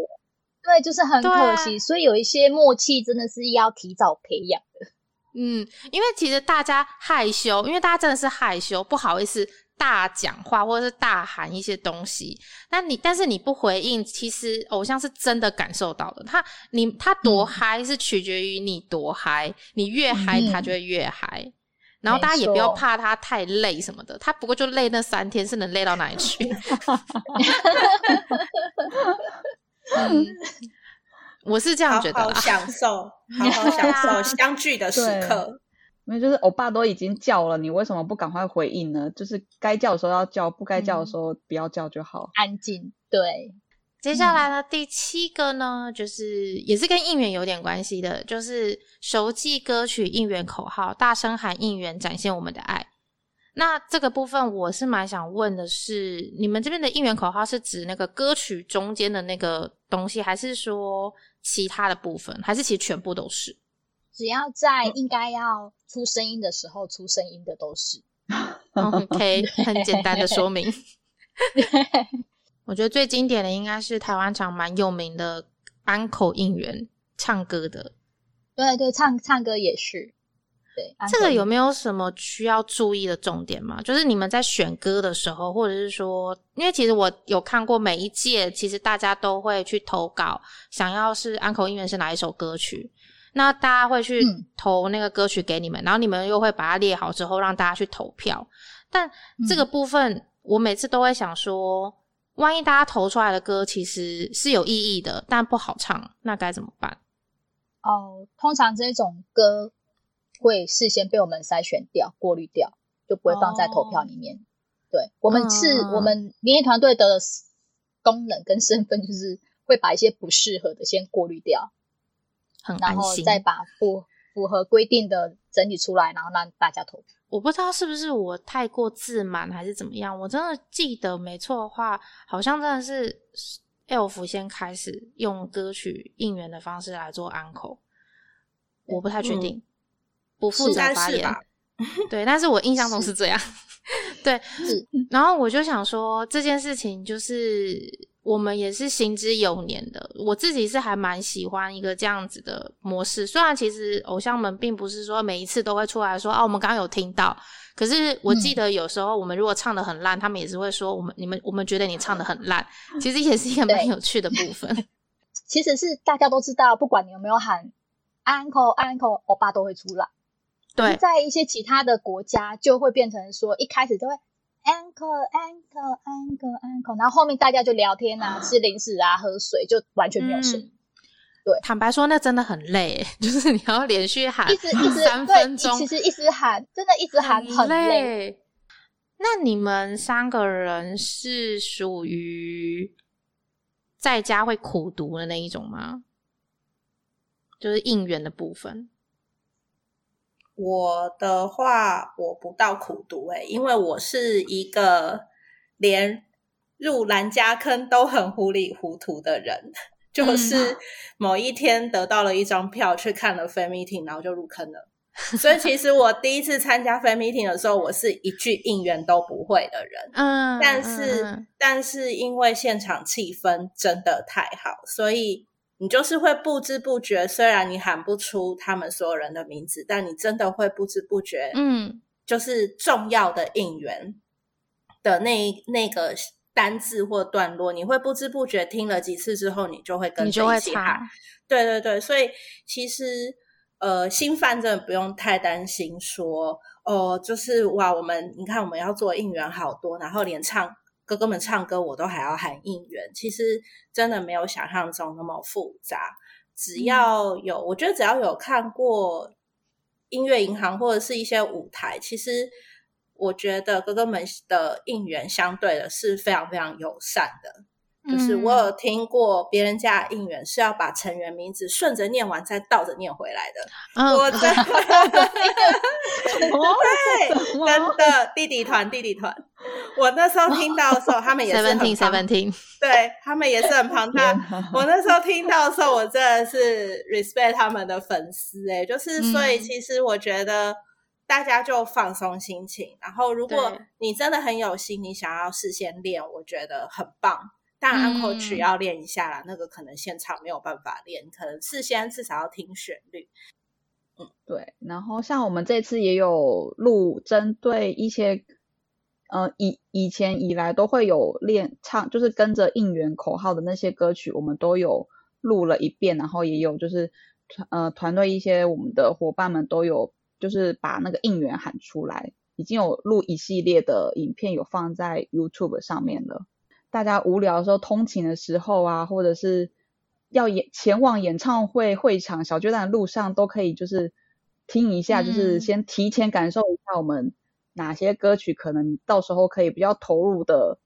对，就是很可惜，所以有一些默契真的是要提早培养的。嗯，因为其实大家害羞，因为大家真的是害羞，不好意思大讲话或者是大喊一些东西。那你但是你不回应，其实偶像是真的感受到的。他你他多嗨是取决于你多嗨，你越嗨他就会越嗨。然后大家也不要怕他太累什么的，他不过就累那三天，是能累到哪里去？我是这样觉得，好好享受，好好享受相聚的时刻。因为就是欧巴都已经叫了，你为什么不赶快回应呢？就是该叫的时候要叫，不该叫的时候不要叫就好，安静。对。接下来呢，第七个呢，就是也是跟应援有点关系的，就是熟记歌曲应援口号，大声喊应援，展现我们的爱。那这个部分我是蛮想问的是，你们这边的应援口号是指那个歌曲中间的那个东西，还是说其他的部分，还是其实全部都是？只要在应该要出声音的时候出声音的都是。OK，很简单的说明。我觉得最经典的应该是台湾场蛮有名的安口应援唱歌的，对对，唱唱歌也是。对，这个有没有什么需要注意的重点吗？就是你们在选歌的时候，或者是说，因为其实我有看过每一届，其实大家都会去投稿，想要是安口音乐是哪一首歌曲，那大家会去投那个歌曲给你们，然后你们又会把它列好之后让大家去投票。但这个部分，我每次都会想说。万一大家投出来的歌其实是有意义的，但不好唱，那该怎么办？哦，通常这种歌会事先被我们筛选掉、过滤掉，就不会放在投票里面。对我们是我们民意团队的功能跟身份，就是会把一些不适合的先过滤掉，很然后再把符符合规定的整理出来，然后让大家投票。我不知道是不是我太过自满还是怎么样，我真的记得没错的话，好像真的是 Elf 先开始用歌曲应援的方式来做安口，我不太确定，不负责发言，对，但是我印象中是这样，对，然后我就想说这件事情就是。我们也是行之有年的，我自己是还蛮喜欢一个这样子的模式。虽然其实偶像们并不是说每一次都会出来说啊，我们刚刚有听到，可是我记得有时候我们如果唱的很烂，他们也是会说我们你们我们觉得你唱的很烂，其实也是一个蛮有趣的部分。其实是大家都知道，不管你有没有喊 uncle uncle，欧巴都会出来。对，在一些其他的国家就会变成说一开始就会。Uncle, Uncle, Uncle, Uncle，然后后面大家就聊天啊，吃零食啊，喝水，就完全没有声音。对，坦白说，那真的很累，就是你要连续喊，一直一直 三分钟，其实一直喊，真的一直喊很累。那你们三个人是属于在家会苦读的那一种吗？就是应援的部分。我的话，我不到苦读诶，因为我是一个连入兰家坑都很糊里糊涂的人。就是 某一天得到了一张票去看了 fan meeting，然后就入坑了。所以其实我第一次参加 fan meeting 的时候，我是一句应援都不会的人。嗯，但是但是因为现场气氛真的太好，所以。你就是会不知不觉，虽然你喊不出他们所有人的名字，但你真的会不知不觉，嗯，就是重要的应援的那那个单字或段落，你会不知不觉听了几次之后，你就会跟着一起喊。对对对，所以其实呃，新犯真的不用太担心，说哦，就是哇，我们你看我们要做应援好多，然后连唱。哥哥们唱歌，我都还要喊应援。其实真的没有想象中那么复杂。只要有，我觉得只要有看过音乐银行或者是一些舞台，其实我觉得哥哥们的应援相对的是非常非常友善的。就是我有听过别人家的应援是要把成员名字顺着念完再倒着念回来的。我 真的，对，真的弟弟团弟弟团。我那时候听到的时候，他们也是很 seventeen，对他们也是很庞大。我那时候听到的时候，我真的是 respect 他们的粉丝哎，就是所以其实我觉得大家就放松心情，然后如果你真的很有心，你想要事先练，我觉得很棒。但安可曲要练一下啦，那个可能现场没有办法练，可能事先至少要听旋律。嗯，对。然后像我们这次也有录针对一些，呃，以以前以来都会有练唱，就是跟着应援口号的那些歌曲，我们都有录了一遍。然后也有就是团呃团队一些我们的伙伴们都有就是把那个应援喊出来，已经有录一系列的影片，有放在 YouTube 上面了。大家无聊的时候，通勤的时候啊，或者是要演前往演唱会会场小巨蛋的路上，都可以就是听一下，就是先提前感受一下我们哪些歌曲可能到时候可以比较投入的，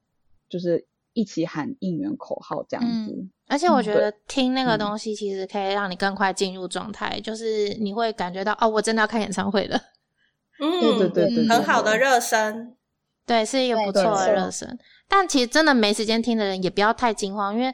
就是一起喊应援口号这样子。而且我觉得听那个东西其实可以让你更快进入状态，就是你会感觉到哦，我真的要看演唱会了。嗯，对对对对，很好的热身，对，是一个不错的热身。但其实真的没时间听的人也不要太惊慌，因为，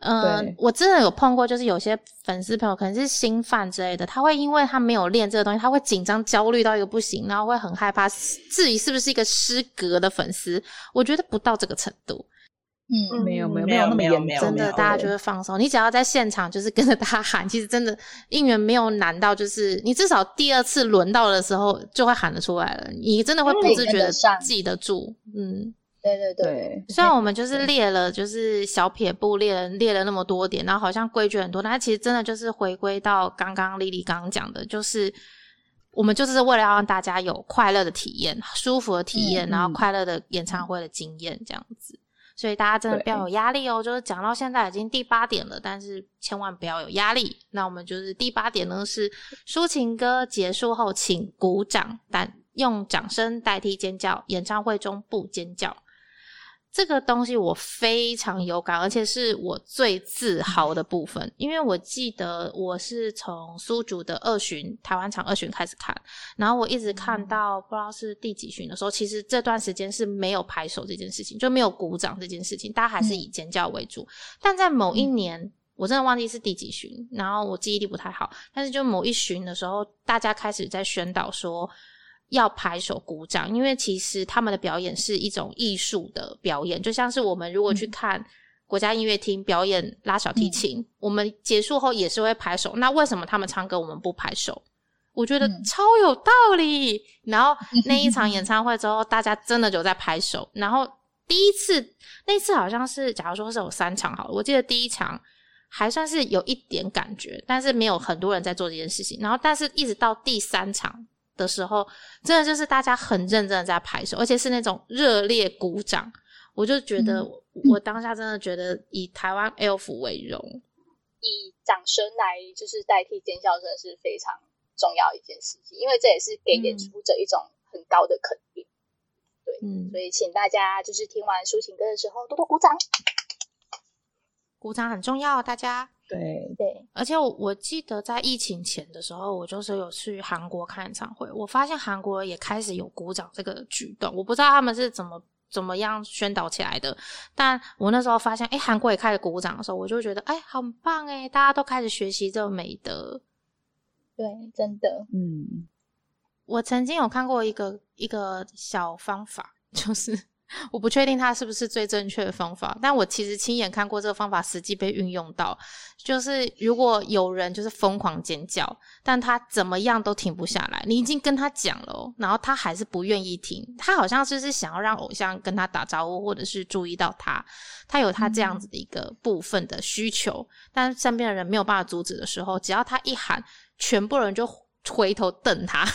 嗯，我真的有碰过，就是有些粉丝朋友可能是新犯之类的，他会因为他没有练这个东西，他会紧张焦虑到一个不行，然后会很害怕自己是不是一个失格的粉丝。我觉得不到这个程度，嗯，没有没有没有那么严重，真的大家就会放松。你只要在现场就是跟着他喊，其实真的应援没有难到，就是你至少第二次轮到的时候就会喊得出来了，你真的会不自觉的记得住，嗯。对对对，虽然我们就是列了，就是小撇步列了列了那么多点，然后好像规矩很多，但其实真的就是回归到刚刚丽丽刚刚讲的，就是我们就是为了要让大家有快乐的体验、舒服的体验，然后快乐的演唱会的经验这样子。所以大家真的不要有压力哦。就是讲到现在已经第八点了，但是千万不要有压力。那我们就是第八点呢，是抒情歌结束后请鼓掌，但用掌声代替尖叫。演唱会中不尖叫。这个东西我非常有感，而且是我最自豪的部分，因为我记得我是从苏竹的二巡台湾场二巡开始看，然后我一直看到不知道是第几巡的时候，其实这段时间是没有拍手这件事情，就没有鼓掌这件事情，大家还是以尖叫为主。但在某一年，我真的忘记是第几巡，然后我记忆力不太好，但是就某一巡的时候，大家开始在宣导说。要拍手鼓掌，因为其实他们的表演是一种艺术的表演，就像是我们如果去看国家音乐厅表演拉小提琴，我们结束后也是会拍手。那为什么他们唱歌我们不拍手？我觉得超有道理。然后那一场演 唱会之后，大家真的就在拍手。然后第一次那次好像是，假如说是有三场好了，我记得第一场还算是有一点感觉，但是没有很多人在做这件事情。然后但是一直到第三场。的时候，真的就是大家很认真的在拍手，而且是那种热烈鼓掌。我就觉得，我当下真的觉得以台湾 Elf 为荣，以掌声来就是代替尖叫声是非常重要一件事情，因为这也是给演出者一种很高的肯定。对，嗯，所以请大家就是听完抒情歌的时候多多鼓掌，鼓掌很重要，大家。对对，而且我我记得在疫情前的时候，我就是有去韩国看演唱会，我发现韩国也开始有鼓掌这个举动，我不知道他们是怎么怎么样宣导起来的，但我那时候发现，哎，韩国也开始鼓掌的时候，我就觉得，哎，很棒哎，大家都开始学习这个美德。对，真的，嗯，我曾经有看过一个一个小方法，就是。我不确定它是不是最正确的方法，但我其实亲眼看过这个方法实际被运用到。就是如果有人就是疯狂尖叫，但他怎么样都停不下来，你已经跟他讲了，然后他还是不愿意停。他好像就是想要让偶像跟他打招呼，或者是注意到他，他有他这样子的一个部分的需求。但身边的人没有办法阻止的时候，只要他一喊，全部人就回头瞪他。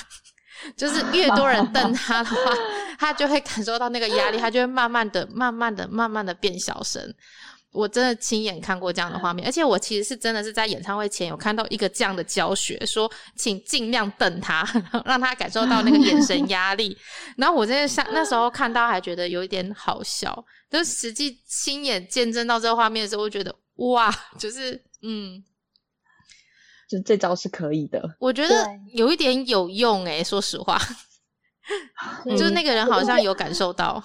就是越多人瞪 他的话，他就会感受到那个压力，他就会慢慢的、慢慢的、慢慢的变小声。我真的亲眼看过这样的画面，而且我其实是真的是在演唱会前有看到一个这样的教学，说请尽量瞪他，让他感受到那个眼神压力。然后我真的像那时候看到还觉得有一点好笑，就实际亲眼见证到这个画面的时候，我觉得哇，就是嗯，就这招是可以的。我觉得有一点有用诶，说实话，就是那个人好像有感受到。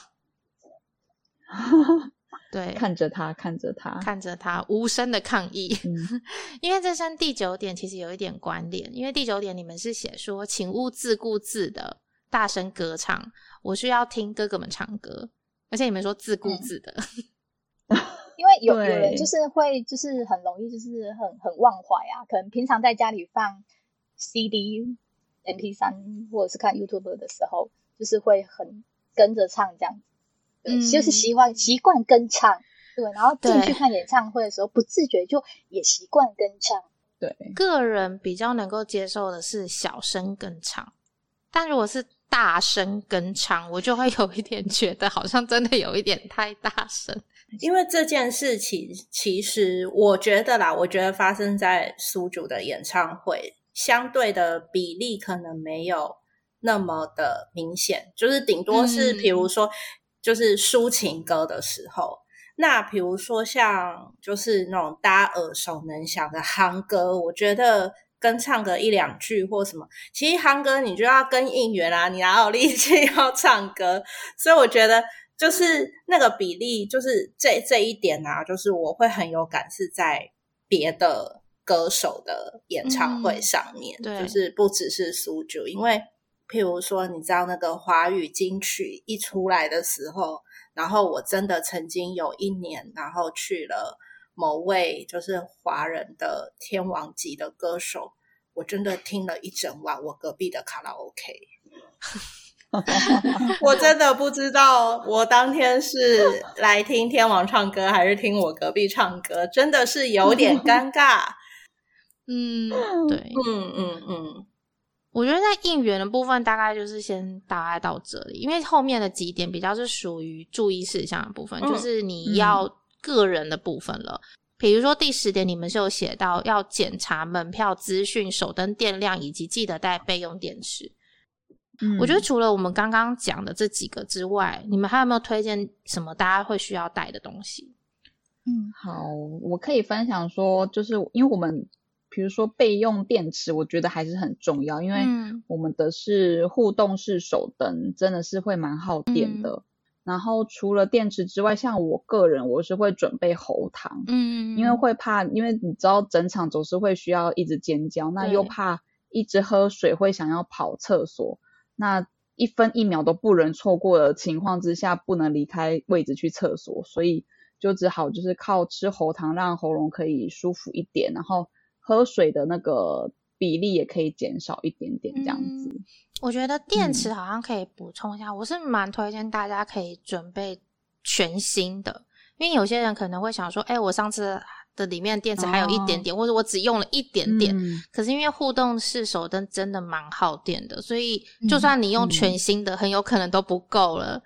对，看着他，看着他，看着他，无声的抗议。嗯，因为这跟第九点其实有一点关联。因为第九点你们是写说，请勿自顾自的大声歌唱，我需要听哥哥们唱歌。而且你们说自顾自的，因为有有人就是会就是很容易就是很很忘怀啊，可能平常在家里放 CD、MP 三或者是看 YouTube 的时候，就是会很跟着唱这样子。对，就是习惯习惯跟唱，对，然后进去看演唱会的时候，不自觉就也习惯跟唱。对，个人比较能够接受的是小声跟唱，但如果是大声跟唱，我就会有一点觉得好像真的有一点太大声。因为这件事情，其实我觉得啦，我觉得发生在苏主的演唱会，相对的比例可能没有那么的明显，就是顶多是比如说。就是抒情歌的时候，那比如说像就是那种大家耳熟能详的夯歌，我觉得跟唱个一两句或什么，其实夯歌你就要跟应援啊，你哪有力气 要唱歌？所以我觉得就是那个比例，就是这这一点啊，就是我会很有感，是在别的歌手的演唱会上面，就是不只是苏九，因为。譬如说，你知道那个华语金曲一出来的时候，然后我真的曾经有一年，然后去了某位就是华人的天王级的歌手，我真的听了一整晚我隔壁的卡拉 OK，我真的不知道我当天是来听天王唱歌还是听我隔壁唱歌，真的是有点尴尬。嗯，对，嗯嗯嗯。我觉得在应援的部分，大概就是先大概到这里，因为后面的几点比较是属于注意事项的部分，就是你要个人的部分了。比如说第十点，你们是有写到要检查门票资讯、手灯电量，以及记得带备用电池。我觉得除了我们刚刚讲的这几个之外，你们还有没有推荐什么大家会需要带的东西？嗯，好，我可以分享说，就是因为我们。比如说备用电池，我觉得还是很重要，因为我们的是互动式手灯，真的是会蛮耗电的。然后除了电池之外，像我个人，我是会准备喉糖，嗯，因为会怕，因为你知道整场总是会需要一直尖叫，那又怕一直喝水会想要跑厕所，那一分一秒都不能错过的情况之下，不能离开位置去厕所，所以就只好就是靠吃喉糖让喉咙可以舒服一点，然后。喝水的那个比例也可以减少一点点，这样子。我觉得电池好像可以补充一下，我是蛮推荐大家可以准备全新的，因为有些人可能会想说，哎，我上次的里面电池还有一点点，或者我只用了一点点。可是因为互动式手灯真的蛮耗电的，所以就算你用全新的，很有可能都不够了。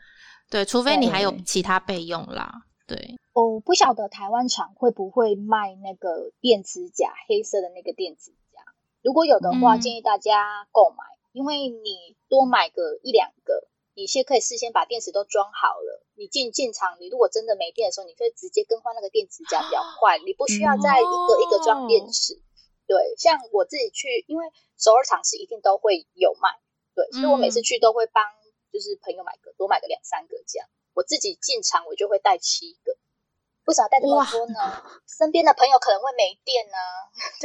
对，除非你还有其他备用啦。对。我不晓得台湾厂会不会卖那个电池夹，黑色的那个电池夹。如果有的话，建议大家购买，因为你多买个一两个，你先可以事先把电池都装好了。你进进场，你如果真的没电的时候，你可以直接更换那个电池夹，比较快。你不需要再一个一个装电池。对，像我自己去，因为首尔厂是一定都会有卖，对，所以我每次去都会帮就是朋友买个多买个两三个这样。我自己进场我就会带七个。不少带这么多呢，身边的朋友可能会没电呢，对，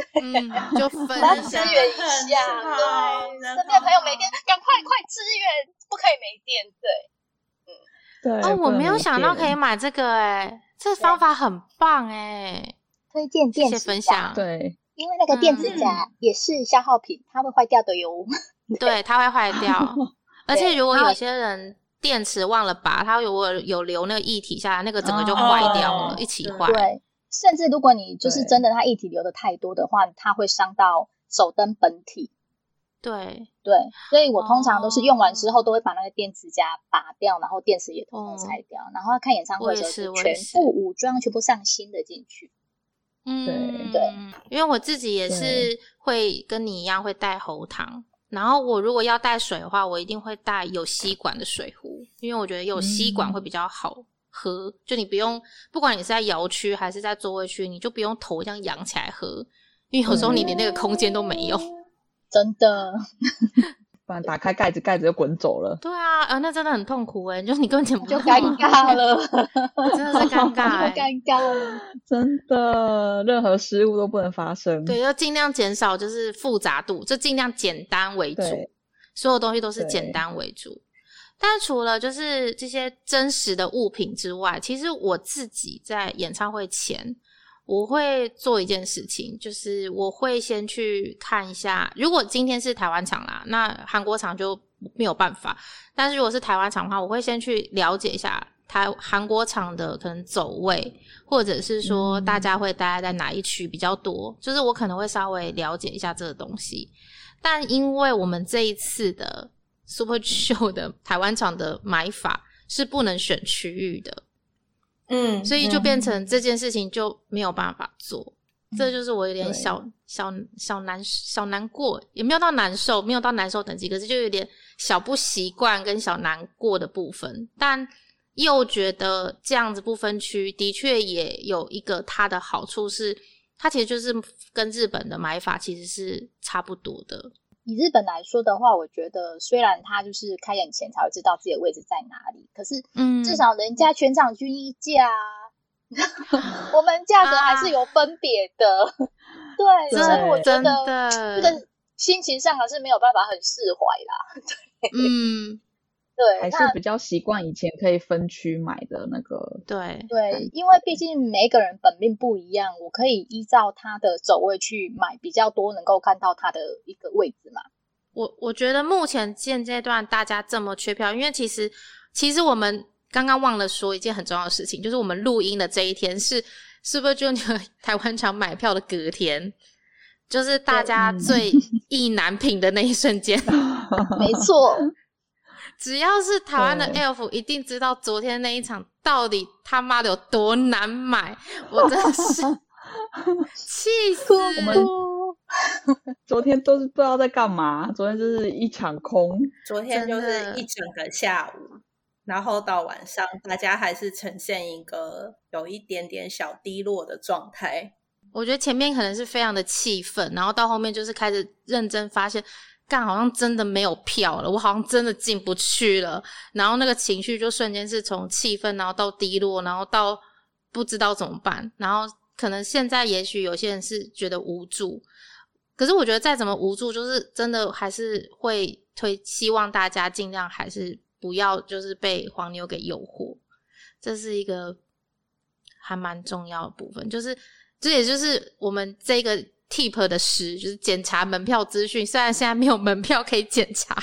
就分支援一下，对，身边朋友没电，赶快快支援，不可以没电，对，嗯，对。哦，我没有想到可以买这个，哎，这方法很棒，哎，推荐电池分享，对，因为那个电子夹也是消耗品，它会坏掉的哟，对，它会坏掉，而且如果有些人。电池忘了拔，它有有留那个液体下来，那个整个就坏掉了，一起坏。对，甚至如果你就是真的它液体流的太多的话，它会伤到手灯本体。对对，所以我通常都是用完之后都会把那个电池夹拔掉，然后电池也统统拆掉，然后看演唱会的时候全部武装，全部上新的进去。嗯，对对，因为我自己也是会跟你一样会带喉糖，然后我如果要带水的话，我一定会带有吸管的水壶，因为我觉得有吸管会比较好喝，就你不用，不管你是在摇区还是在座位区，你就不用头这样仰起来喝，因为有时候你连那个空间都没有。真的，不然打开盖子，盖子就滚走了。对啊，呃，那真的很痛苦哎，就你根本捡不就尴尬了，真的是尴尬，尴尬了，真的，任何失误都不能发生。对，要尽量减少就是复杂度，就尽量简单为主，所有东西都是简单为主。但除了就是这些真实的物品之外，其实我自己在演唱会前。我会做一件事情，就是我会先去看一下，如果今天是台湾场啦，那韩国场就没有办法。但是如果是台湾场的话，我会先去了解一下台韩国场的可能走位，或者是说大家会待在哪一区比较多，就是我可能会稍微了解一下这个东西。但因为我们这一次的 Super Show 的台湾场的买法是不能选区域的。嗯，所以就变成这件事情就没有办法做，这就是我有点小小小难小难过，也没有到难受，没有到难受等级，可是就有点小不习惯跟小难过的部分，但又觉得这样子不分区的确也有一个它的好处是，它其实就是跟日本的买法其实是差不多的。以日本来说的话，我觉得虽然他就是开演前才会知道自己的位置在哪里，可是，嗯，至少人家全场均一价，我们价格还是有分别的。对，所以我觉得这个心情上还是没有办法很释怀啦。对，嗯。对，还是比较习惯以前可以分区买的那个。对对，因为毕竟每个人本命不一样，我可以依照他的走位去买比较多，能够看到他的一个位置嘛。我我觉得目前现阶段大家这么缺票，因为其实其实我们刚刚忘了说一件很重要的事情，就是我们录音的这一天是 Super Junior 台湾场买票的隔天，就是大家最 意难平的那一瞬间。没错。只要是台湾的 Elf，一定知道昨天那一场到底他妈的有多难买，我真的是气死！我们 昨天都是不知道在干嘛，昨天就是一场空，昨天就是一整个下午，然后到晚上，大家还是呈现一个有一点点小低落的状态。我觉得前面可能是非常的气愤，然后到后面就是开始认真发现。干好像真的没有票了，我好像真的进不去了，然后那个情绪就瞬间是从气愤，然后到低落，然后到不知道怎么办，然后可能现在也许有些人是觉得无助，可是我觉得再怎么无助，就是真的还是会推，希望大家尽量还是不要就是被黄牛给诱惑，这是一个还蛮重要的部分，就是这也就是我们这个。Tip 的十就是检查门票资讯，虽然现在没有门票可以检查，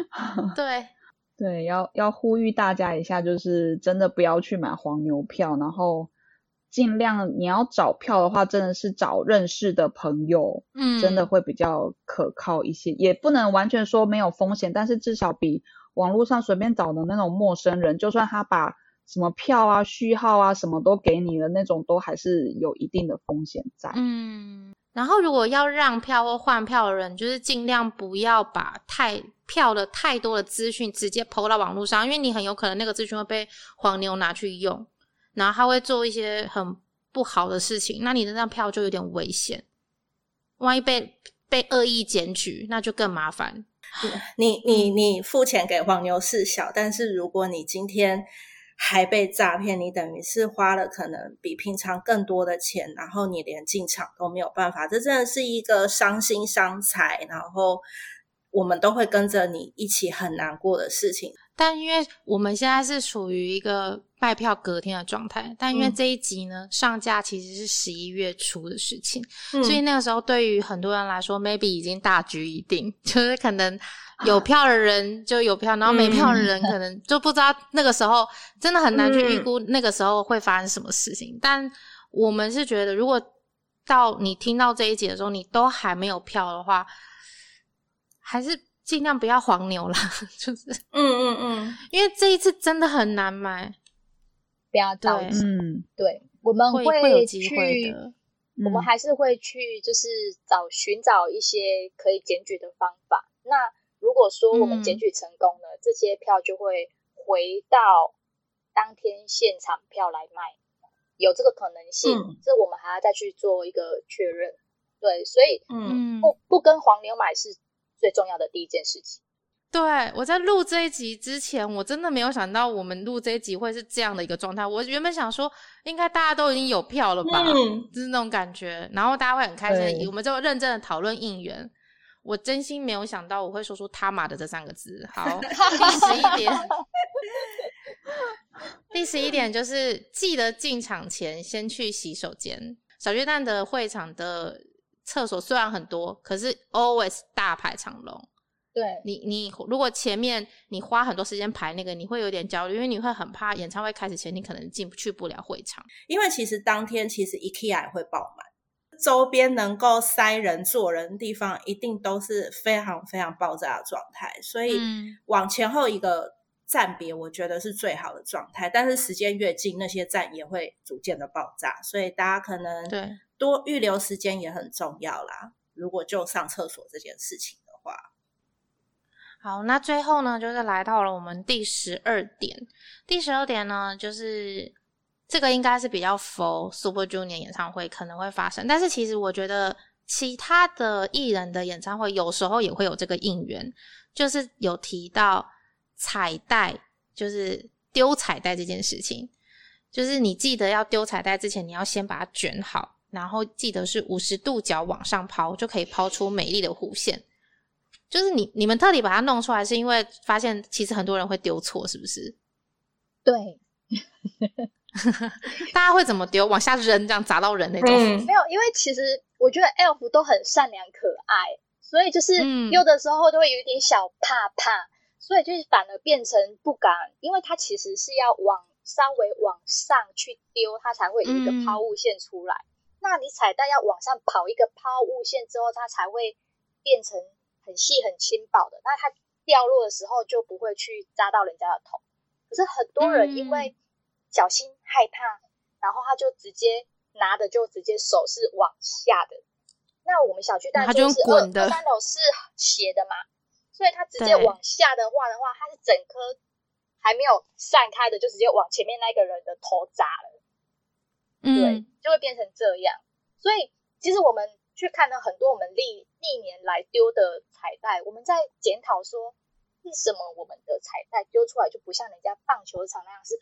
对。对，要要呼吁大家一下，就是真的不要去买黄牛票，然后尽量你要找票的话，真的是找认识的朋友，嗯，真的会比较可靠一些，也不能完全说没有风险，但是至少比网络上随便找的那种陌生人，就算他把什么票啊、序号啊什么都给你了，那种都还是有一定的风险在，嗯。然后，如果要让票或换票的人，就是尽量不要把太票的太多的资讯直接抛到网络上，因为你很有可能那个资讯会被黄牛拿去用，然后他会做一些很不好的事情，那你的那张票就有点危险，万一被被恶意检举，那就更麻烦。你你你付钱给黄牛是小，但是如果你今天。还被诈骗，你等于是花了可能比平常更多的钱，然后你连进场都没有办法，这真的是一个伤心伤财，然后我们都会跟着你一起很难过的事情。但因为我们现在是处于一个卖票隔天的状态，但因为这一集呢上架其实是十一月初的事情，所以那个时候对于很多人来说，maybe 已经大局已定，就是可能。有票的人就有票，然后没票的人可能就不知道那个时候真的很难去预估那个时候会发生什么事情。但我们是觉得，如果到你听到这一节的时候，你都还没有票的话，还是尽量不要黄牛啦，就是嗯嗯嗯，因为这一次真的很难买，不要着急。嗯，对，我们会会有机会的。我们还是会去，就是找寻找一些可以检举的方法。那如果说我们检举成功了，这些票就会回到当天现场票来卖，有这个可能性。这我们还要再去做一个确认。对，所以嗯，不不跟黄牛买是最重要的第一件事情。对，我在录这一集之前，我真的没有想到我们录这一集会是这样的一个状态。我原本想说，应该大家都已经有票了吧，就是那种感觉，然后大家会很开心，我们就认真的讨论应援。我真心没有想到我会说出他妈的这三个字。好，第十一点，第十一点就是记得进场前先去洗手间。小巨蛋的会场的厕所虽然很多，可是 always 大排长龙。对你，你如果前面你花很多时间排那个，你会有点焦虑，因为你会很怕演唱会开始前你可能进不去不了会场。因为其实当天其实 IKEA 也会爆满，周边能够塞人坐人的地方一定都是非常非常爆炸的状态，所以往前后一个站别，我觉得是最好的状态。但是时间越近，那些站也会逐渐的爆炸，所以大家可能对多预留时间也很重要啦。如果就上厕所这件事情的话。好，那最后呢，就是来到了我们第十二点。第十二点呢，就是这个应该是比较 for Super Junior 演唱会可能会发生，但是其实我觉得其他的艺人的演唱会有时候也会有这个应援，就是有提到彩带，就是丢彩带这件事情。就是你记得要丢彩带之前，你要先把它卷好，然后记得是五十度角往上抛，就可以抛出美丽的弧线。就是你你们特地把它弄出来，是因为发现其实很多人会丢错，是不是？对，大家会怎么丢？往下扔，这样砸到人那种？没有，因为其实我觉得 elf 都很善良可爱，所以就是丢的时候都会有一点小怕怕，所以就是反而变成不敢，因为它其实是要往稍微往上去丢，它才会有一个抛物线出来。那你彩蛋要往上跑一个抛物线之后，它才会变成。很细很轻薄的，那它掉落的时候就不会去扎到人家的头。可是很多人因为小心害怕，然后他就直接拿的就直接手是往下的。那我们小巨蛋就是二二三楼是斜的嘛，所以它直接往下的话的话，它是整颗还没有散开的，就直接往前面那个人的头砸了。对，就会变成这样。所以其实我们。去看了很多我们历历年来丢的彩带，我们在检讨说，为什么我们的彩带丢出来就不像人家棒球场那样是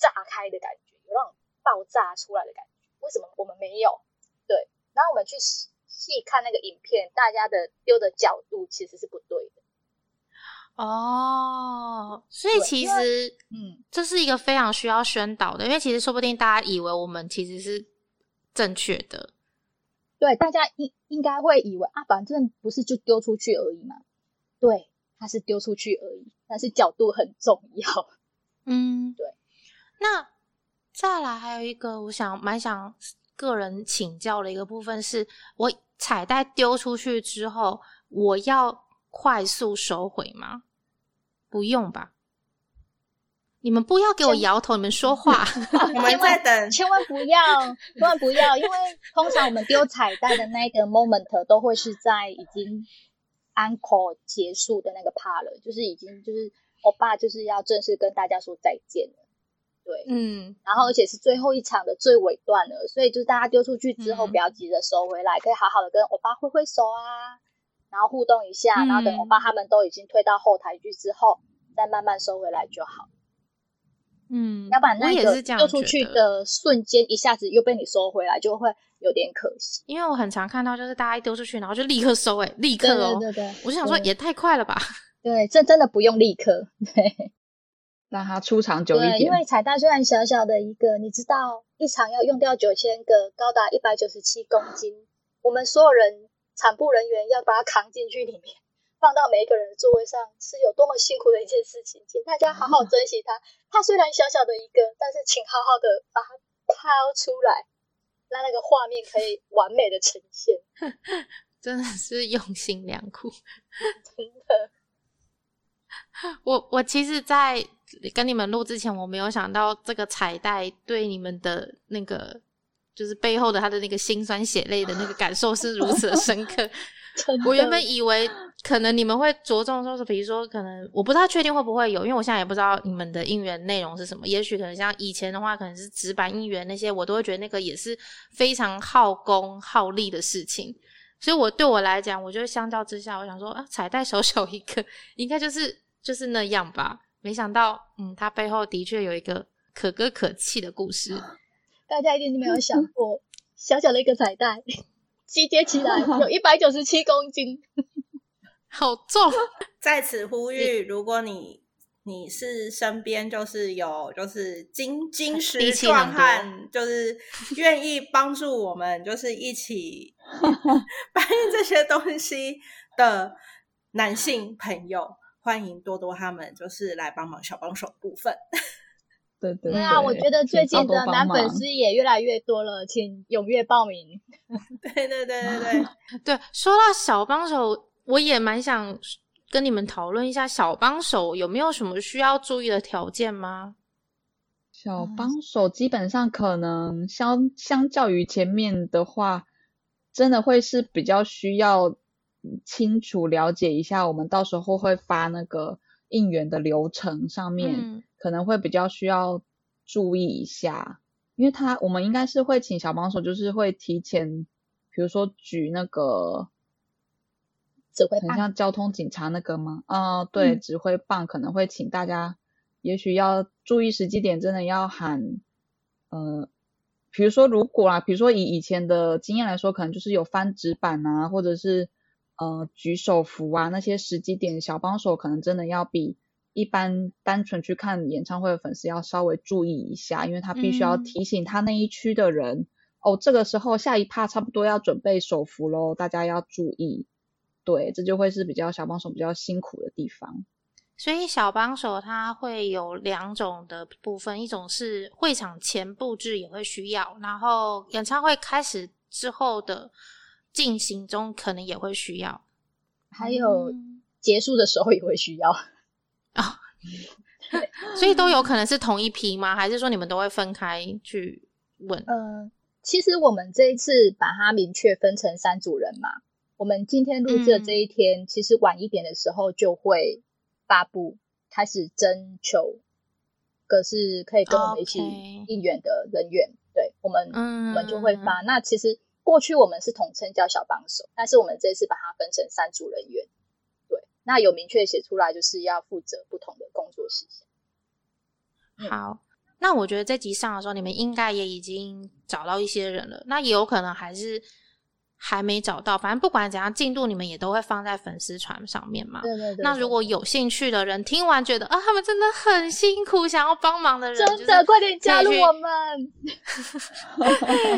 炸开的感觉，有那种爆炸出来的感觉？为什么我们没有？对，然后我们去细看那个影片，大家的丢的角度其实是不对的。哦，所以其实，嗯，这是一个非常需要宣导的，因为其实说不定大家以为我们其实是正确的。对，大家应应该会以为啊，反正不是就丢出去而已嘛。对，它是丢出去而已，但是角度很重要。嗯，对。那再来还有一个，我想蛮想个人请教的一个部分是，我彩带丢出去之后，我要快速收回吗？不用吧。你们不要给我摇头，你们说话。我们在等，千万不要，千万不要，因为通常我们丢彩带的那个 moment 都会是在已经 uncle 结束的那个 part 了，就是已经就是欧巴就是要正式跟大家说再见了。对，嗯，然后而且是最后一场的最尾段了，所以就是大家丢出去之后不要急着收回来，可以好好的跟欧巴挥挥手啊，然后互动一下，然后等欧巴他们都已经退到后台去之后，再慢慢收回来就好。嗯，要不然那个丢出去的瞬间，一下子又被你收回来，就会有点可惜。因为我很常看到，就是大家一丢出去，然后就立刻收，哎，立刻哦，对对对，我就想说，也太快了吧？对，这真的不用立刻，对，让它出场久一点。因为彩蛋虽然小小的一个，你知道，一场要用掉九千个，高达一百九十七公斤，我们所有人产部人员要把它扛进去里面。放到每一个人的座位上是有多么辛苦的一件事情，请大家好好珍惜它。它虽然小小的一个，但是请好好的把它掏出来，让那个画面可以完美的呈现。真的是用心良苦。真的，我我其实，在跟你们录之前，我没有想到这个彩带对你们的那个，就是背后的他的那个辛酸血泪的那个感受是如此的 深刻。我原本以为可能你们会着重说是，比如说可能我不太确定会不会有，因为我现在也不知道你们的应援内容是什么。也许可能像以前的话，可能是直板应援那些，我都会觉得那个也是非常耗工耗力的事情。所以，我对我来讲，我觉得相较之下，我想说啊，彩带小小一个，应该就是就是那样吧。没想到，嗯，它背后的确有一个可歌可泣的故事。大家一定没有想过，小小的一个彩带。集结起来有 一百九十七公斤，好重！在此呼吁，如果你你是身边就是有就是金金石壮汉，就是愿意帮助我们，就是一起搬运这些东西的男性朋友，欢迎多多他们就是来帮忙小帮手部分。对对对啊！我觉得最近的男粉丝也越来越多了，请踊跃报名。对对对对对 对。说到小帮手，我也蛮想跟你们讨论一下，小帮手有没有什么需要注意的条件吗？小帮手基本上可能相相较于前面的话，真的会是比较需要清楚了解一下，我们到时候会发那个应援的流程上面。可能会比较需要注意一下，因为他我们应该是会请小帮手，就是会提前，比如说举那个指挥棒，很像交通警察那个吗？啊，对，指挥棒可能会请大家，也许要注意时机点，真的要喊，呃，比如说如果啊，比如说以以前的经验来说，可能就是有翻纸板啊，或者是呃举手幅啊，那些时机点，小帮手可能真的要比。一般单纯去看演唱会的粉丝要稍微注意一下，因为他必须要提醒他那一区的人，哦，这个时候下一趴差不多要准备手幅喽，大家要注意。对，这就会是比较小帮手比较辛苦的地方。所以小帮手他会有两种的部分，一种是会场前布置也会需要，然后演唱会开始之后的进行中可能也会需要，还有结束的时候也会需要。啊，所以都有可能是同一批吗？还是说你们都会分开去问？嗯，其实我们这一次把它明确分成三组人嘛。我们今天录制的这一天，其实晚一点的时候就会发布，开始征求，可是可以跟我们一起应援的人员。对我们，我们就会发。那其实过去我们是统称叫小帮手，但是我们这次把它分成三组人员。对那有明确写出来，就是要负责不同的工作事项。好，那我觉得这集上的时候，你们应该也已经找到一些人了。那也有可能还是还没找到，反正不管怎样，进度你们也都会放在粉丝团上面嘛。对对对。那如果有兴趣的人听完觉得啊，他们真的很辛苦，想要帮忙的人，真的快点加入我们，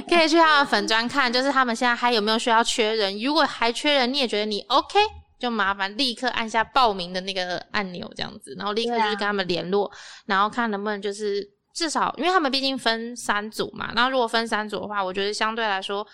可以去他们粉专看，就是他们现在还有没有需要缺人。如果还缺人，你也觉得你 OK。就麻烦立刻按下报名的那个按钮，这样子，然后立刻就是跟他们联络，然后看能不能就是至少，因为他们毕竟分三组嘛，那如果分三组的话，我觉得相对来说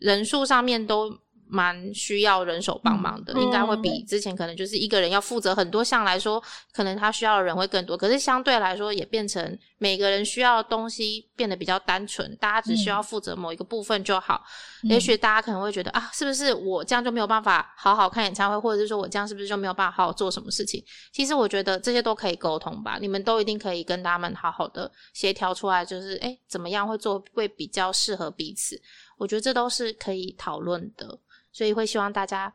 人数上面都。蛮需要人手帮忙的，应该会比之前可能就是一个人要负责很多项来说，可能他需要的人会更多。可是相对来说，也变成每个人需要的东西变得比较单纯，大家只需要负责某一个部分就好。也许大家可能会觉得啊，是不是我这样就没有办法好好看演唱会，或者是说我这样是不是就没有办法好好做什么事情？其实我觉得这些都可以沟通吧，你们都一定可以跟他们好好的协调出来，就是哎怎么样会做会比较适合彼此。我觉得这都是可以讨论的。所以会希望大家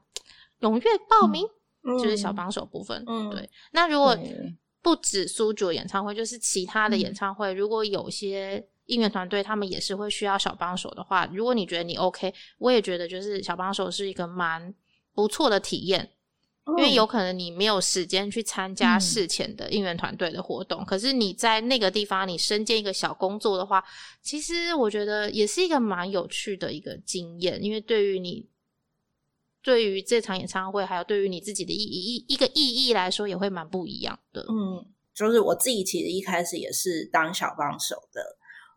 踊跃报名，就是小帮手部分。嗯，对。那如果不止苏九演唱会，就是其他的演唱会，如果有些应援团队他们也是会需要小帮手的话，如果你觉得你 OK，我也觉得就是小帮手是一个蛮不错的体验，因为有可能你没有时间去参加事前的应援团队的活动，可是你在那个地方你身兼一个小工作的话，其实我觉得也是一个蛮有趣的一个经验，因为对于你。对于这场演唱会，还有对于你自己的意义一一个意义来说，也会蛮不一样的。嗯，就是我自己其实一开始也是当小帮手的。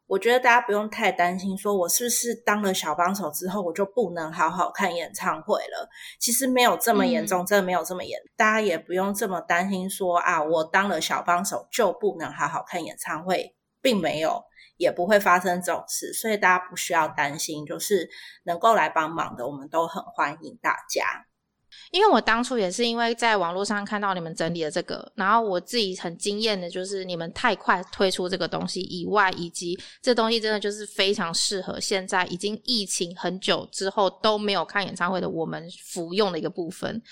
我觉得大家不用太担心，说我是不是当了小帮手之后，我就不能好好看演唱会了？其实没有这么严重，真的没有这么严。大家也不用这么担心，说啊，我当了小帮手就不能好好看演唱会，并没有，也不会发生这种事。所以大家不需要担心，就是能够来帮忙的，我们都很欢迎大家。因为我当初也是因为在网络上看到你们整理的这个，然后我自己很惊艳的，就是你们太快推出这个东西以外，以及这东西真的就是非常适合现在已经疫情很久之后都没有看演唱会的我们服用的一个部分。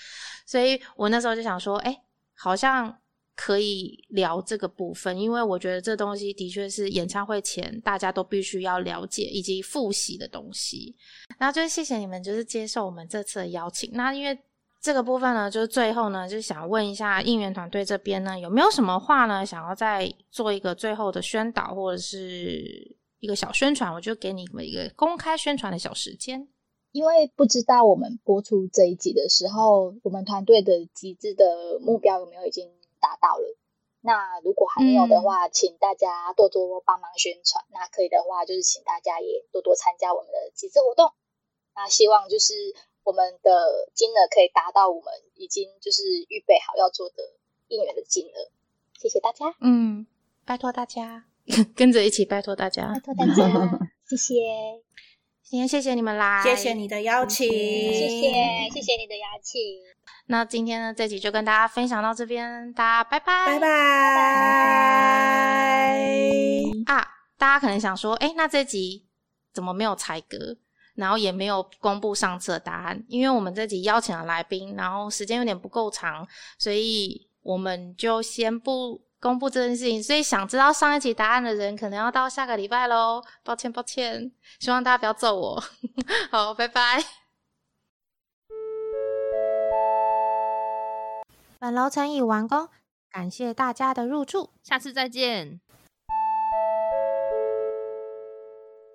所以我那时候就想说，哎，好像可以聊这个部分，因为我觉得这东西的确是演唱会前大家都必须要了解以及复习的东西。然后就是谢谢你们，就是接受我们这次的邀请。那因为这个部分呢，就是最后呢，就是想问一下应援团队这边呢，有没有什么话呢，想要再做一个最后的宣导，或者是一个小宣传？我就给你们一个公开宣传的小时间。因为不知道我们播出这一集的时候，我们团队的极致的目标有没有已经达到了？那如果还没有的话，请大家多多帮忙宣传。那可以的话，就是请大家也多多参加我们的极致活动。那希望就是。我们的金额可以达到我们已经就是预备好要做的应援的金额，谢谢大家。嗯，拜托大家 跟着一起拜托大家，拜托大家，谢谢。今天谢谢你们啦，谢谢你的邀请，谢谢谢谢你的邀请。那今天呢，这集就跟大家分享到这边，大家拜拜拜拜啊！大家可能想说，哎，那这集怎么没有猜歌？然后也没有公布上次的答案，因为我们这集邀请了来宾，然后时间有点不够长，所以我们就先不公布这件事情。所以想知道上一集答案的人，可能要到下个礼拜喽。抱歉，抱歉，希望大家不要揍我。好，拜拜。本楼层已完工，感谢大家的入住，下次再见。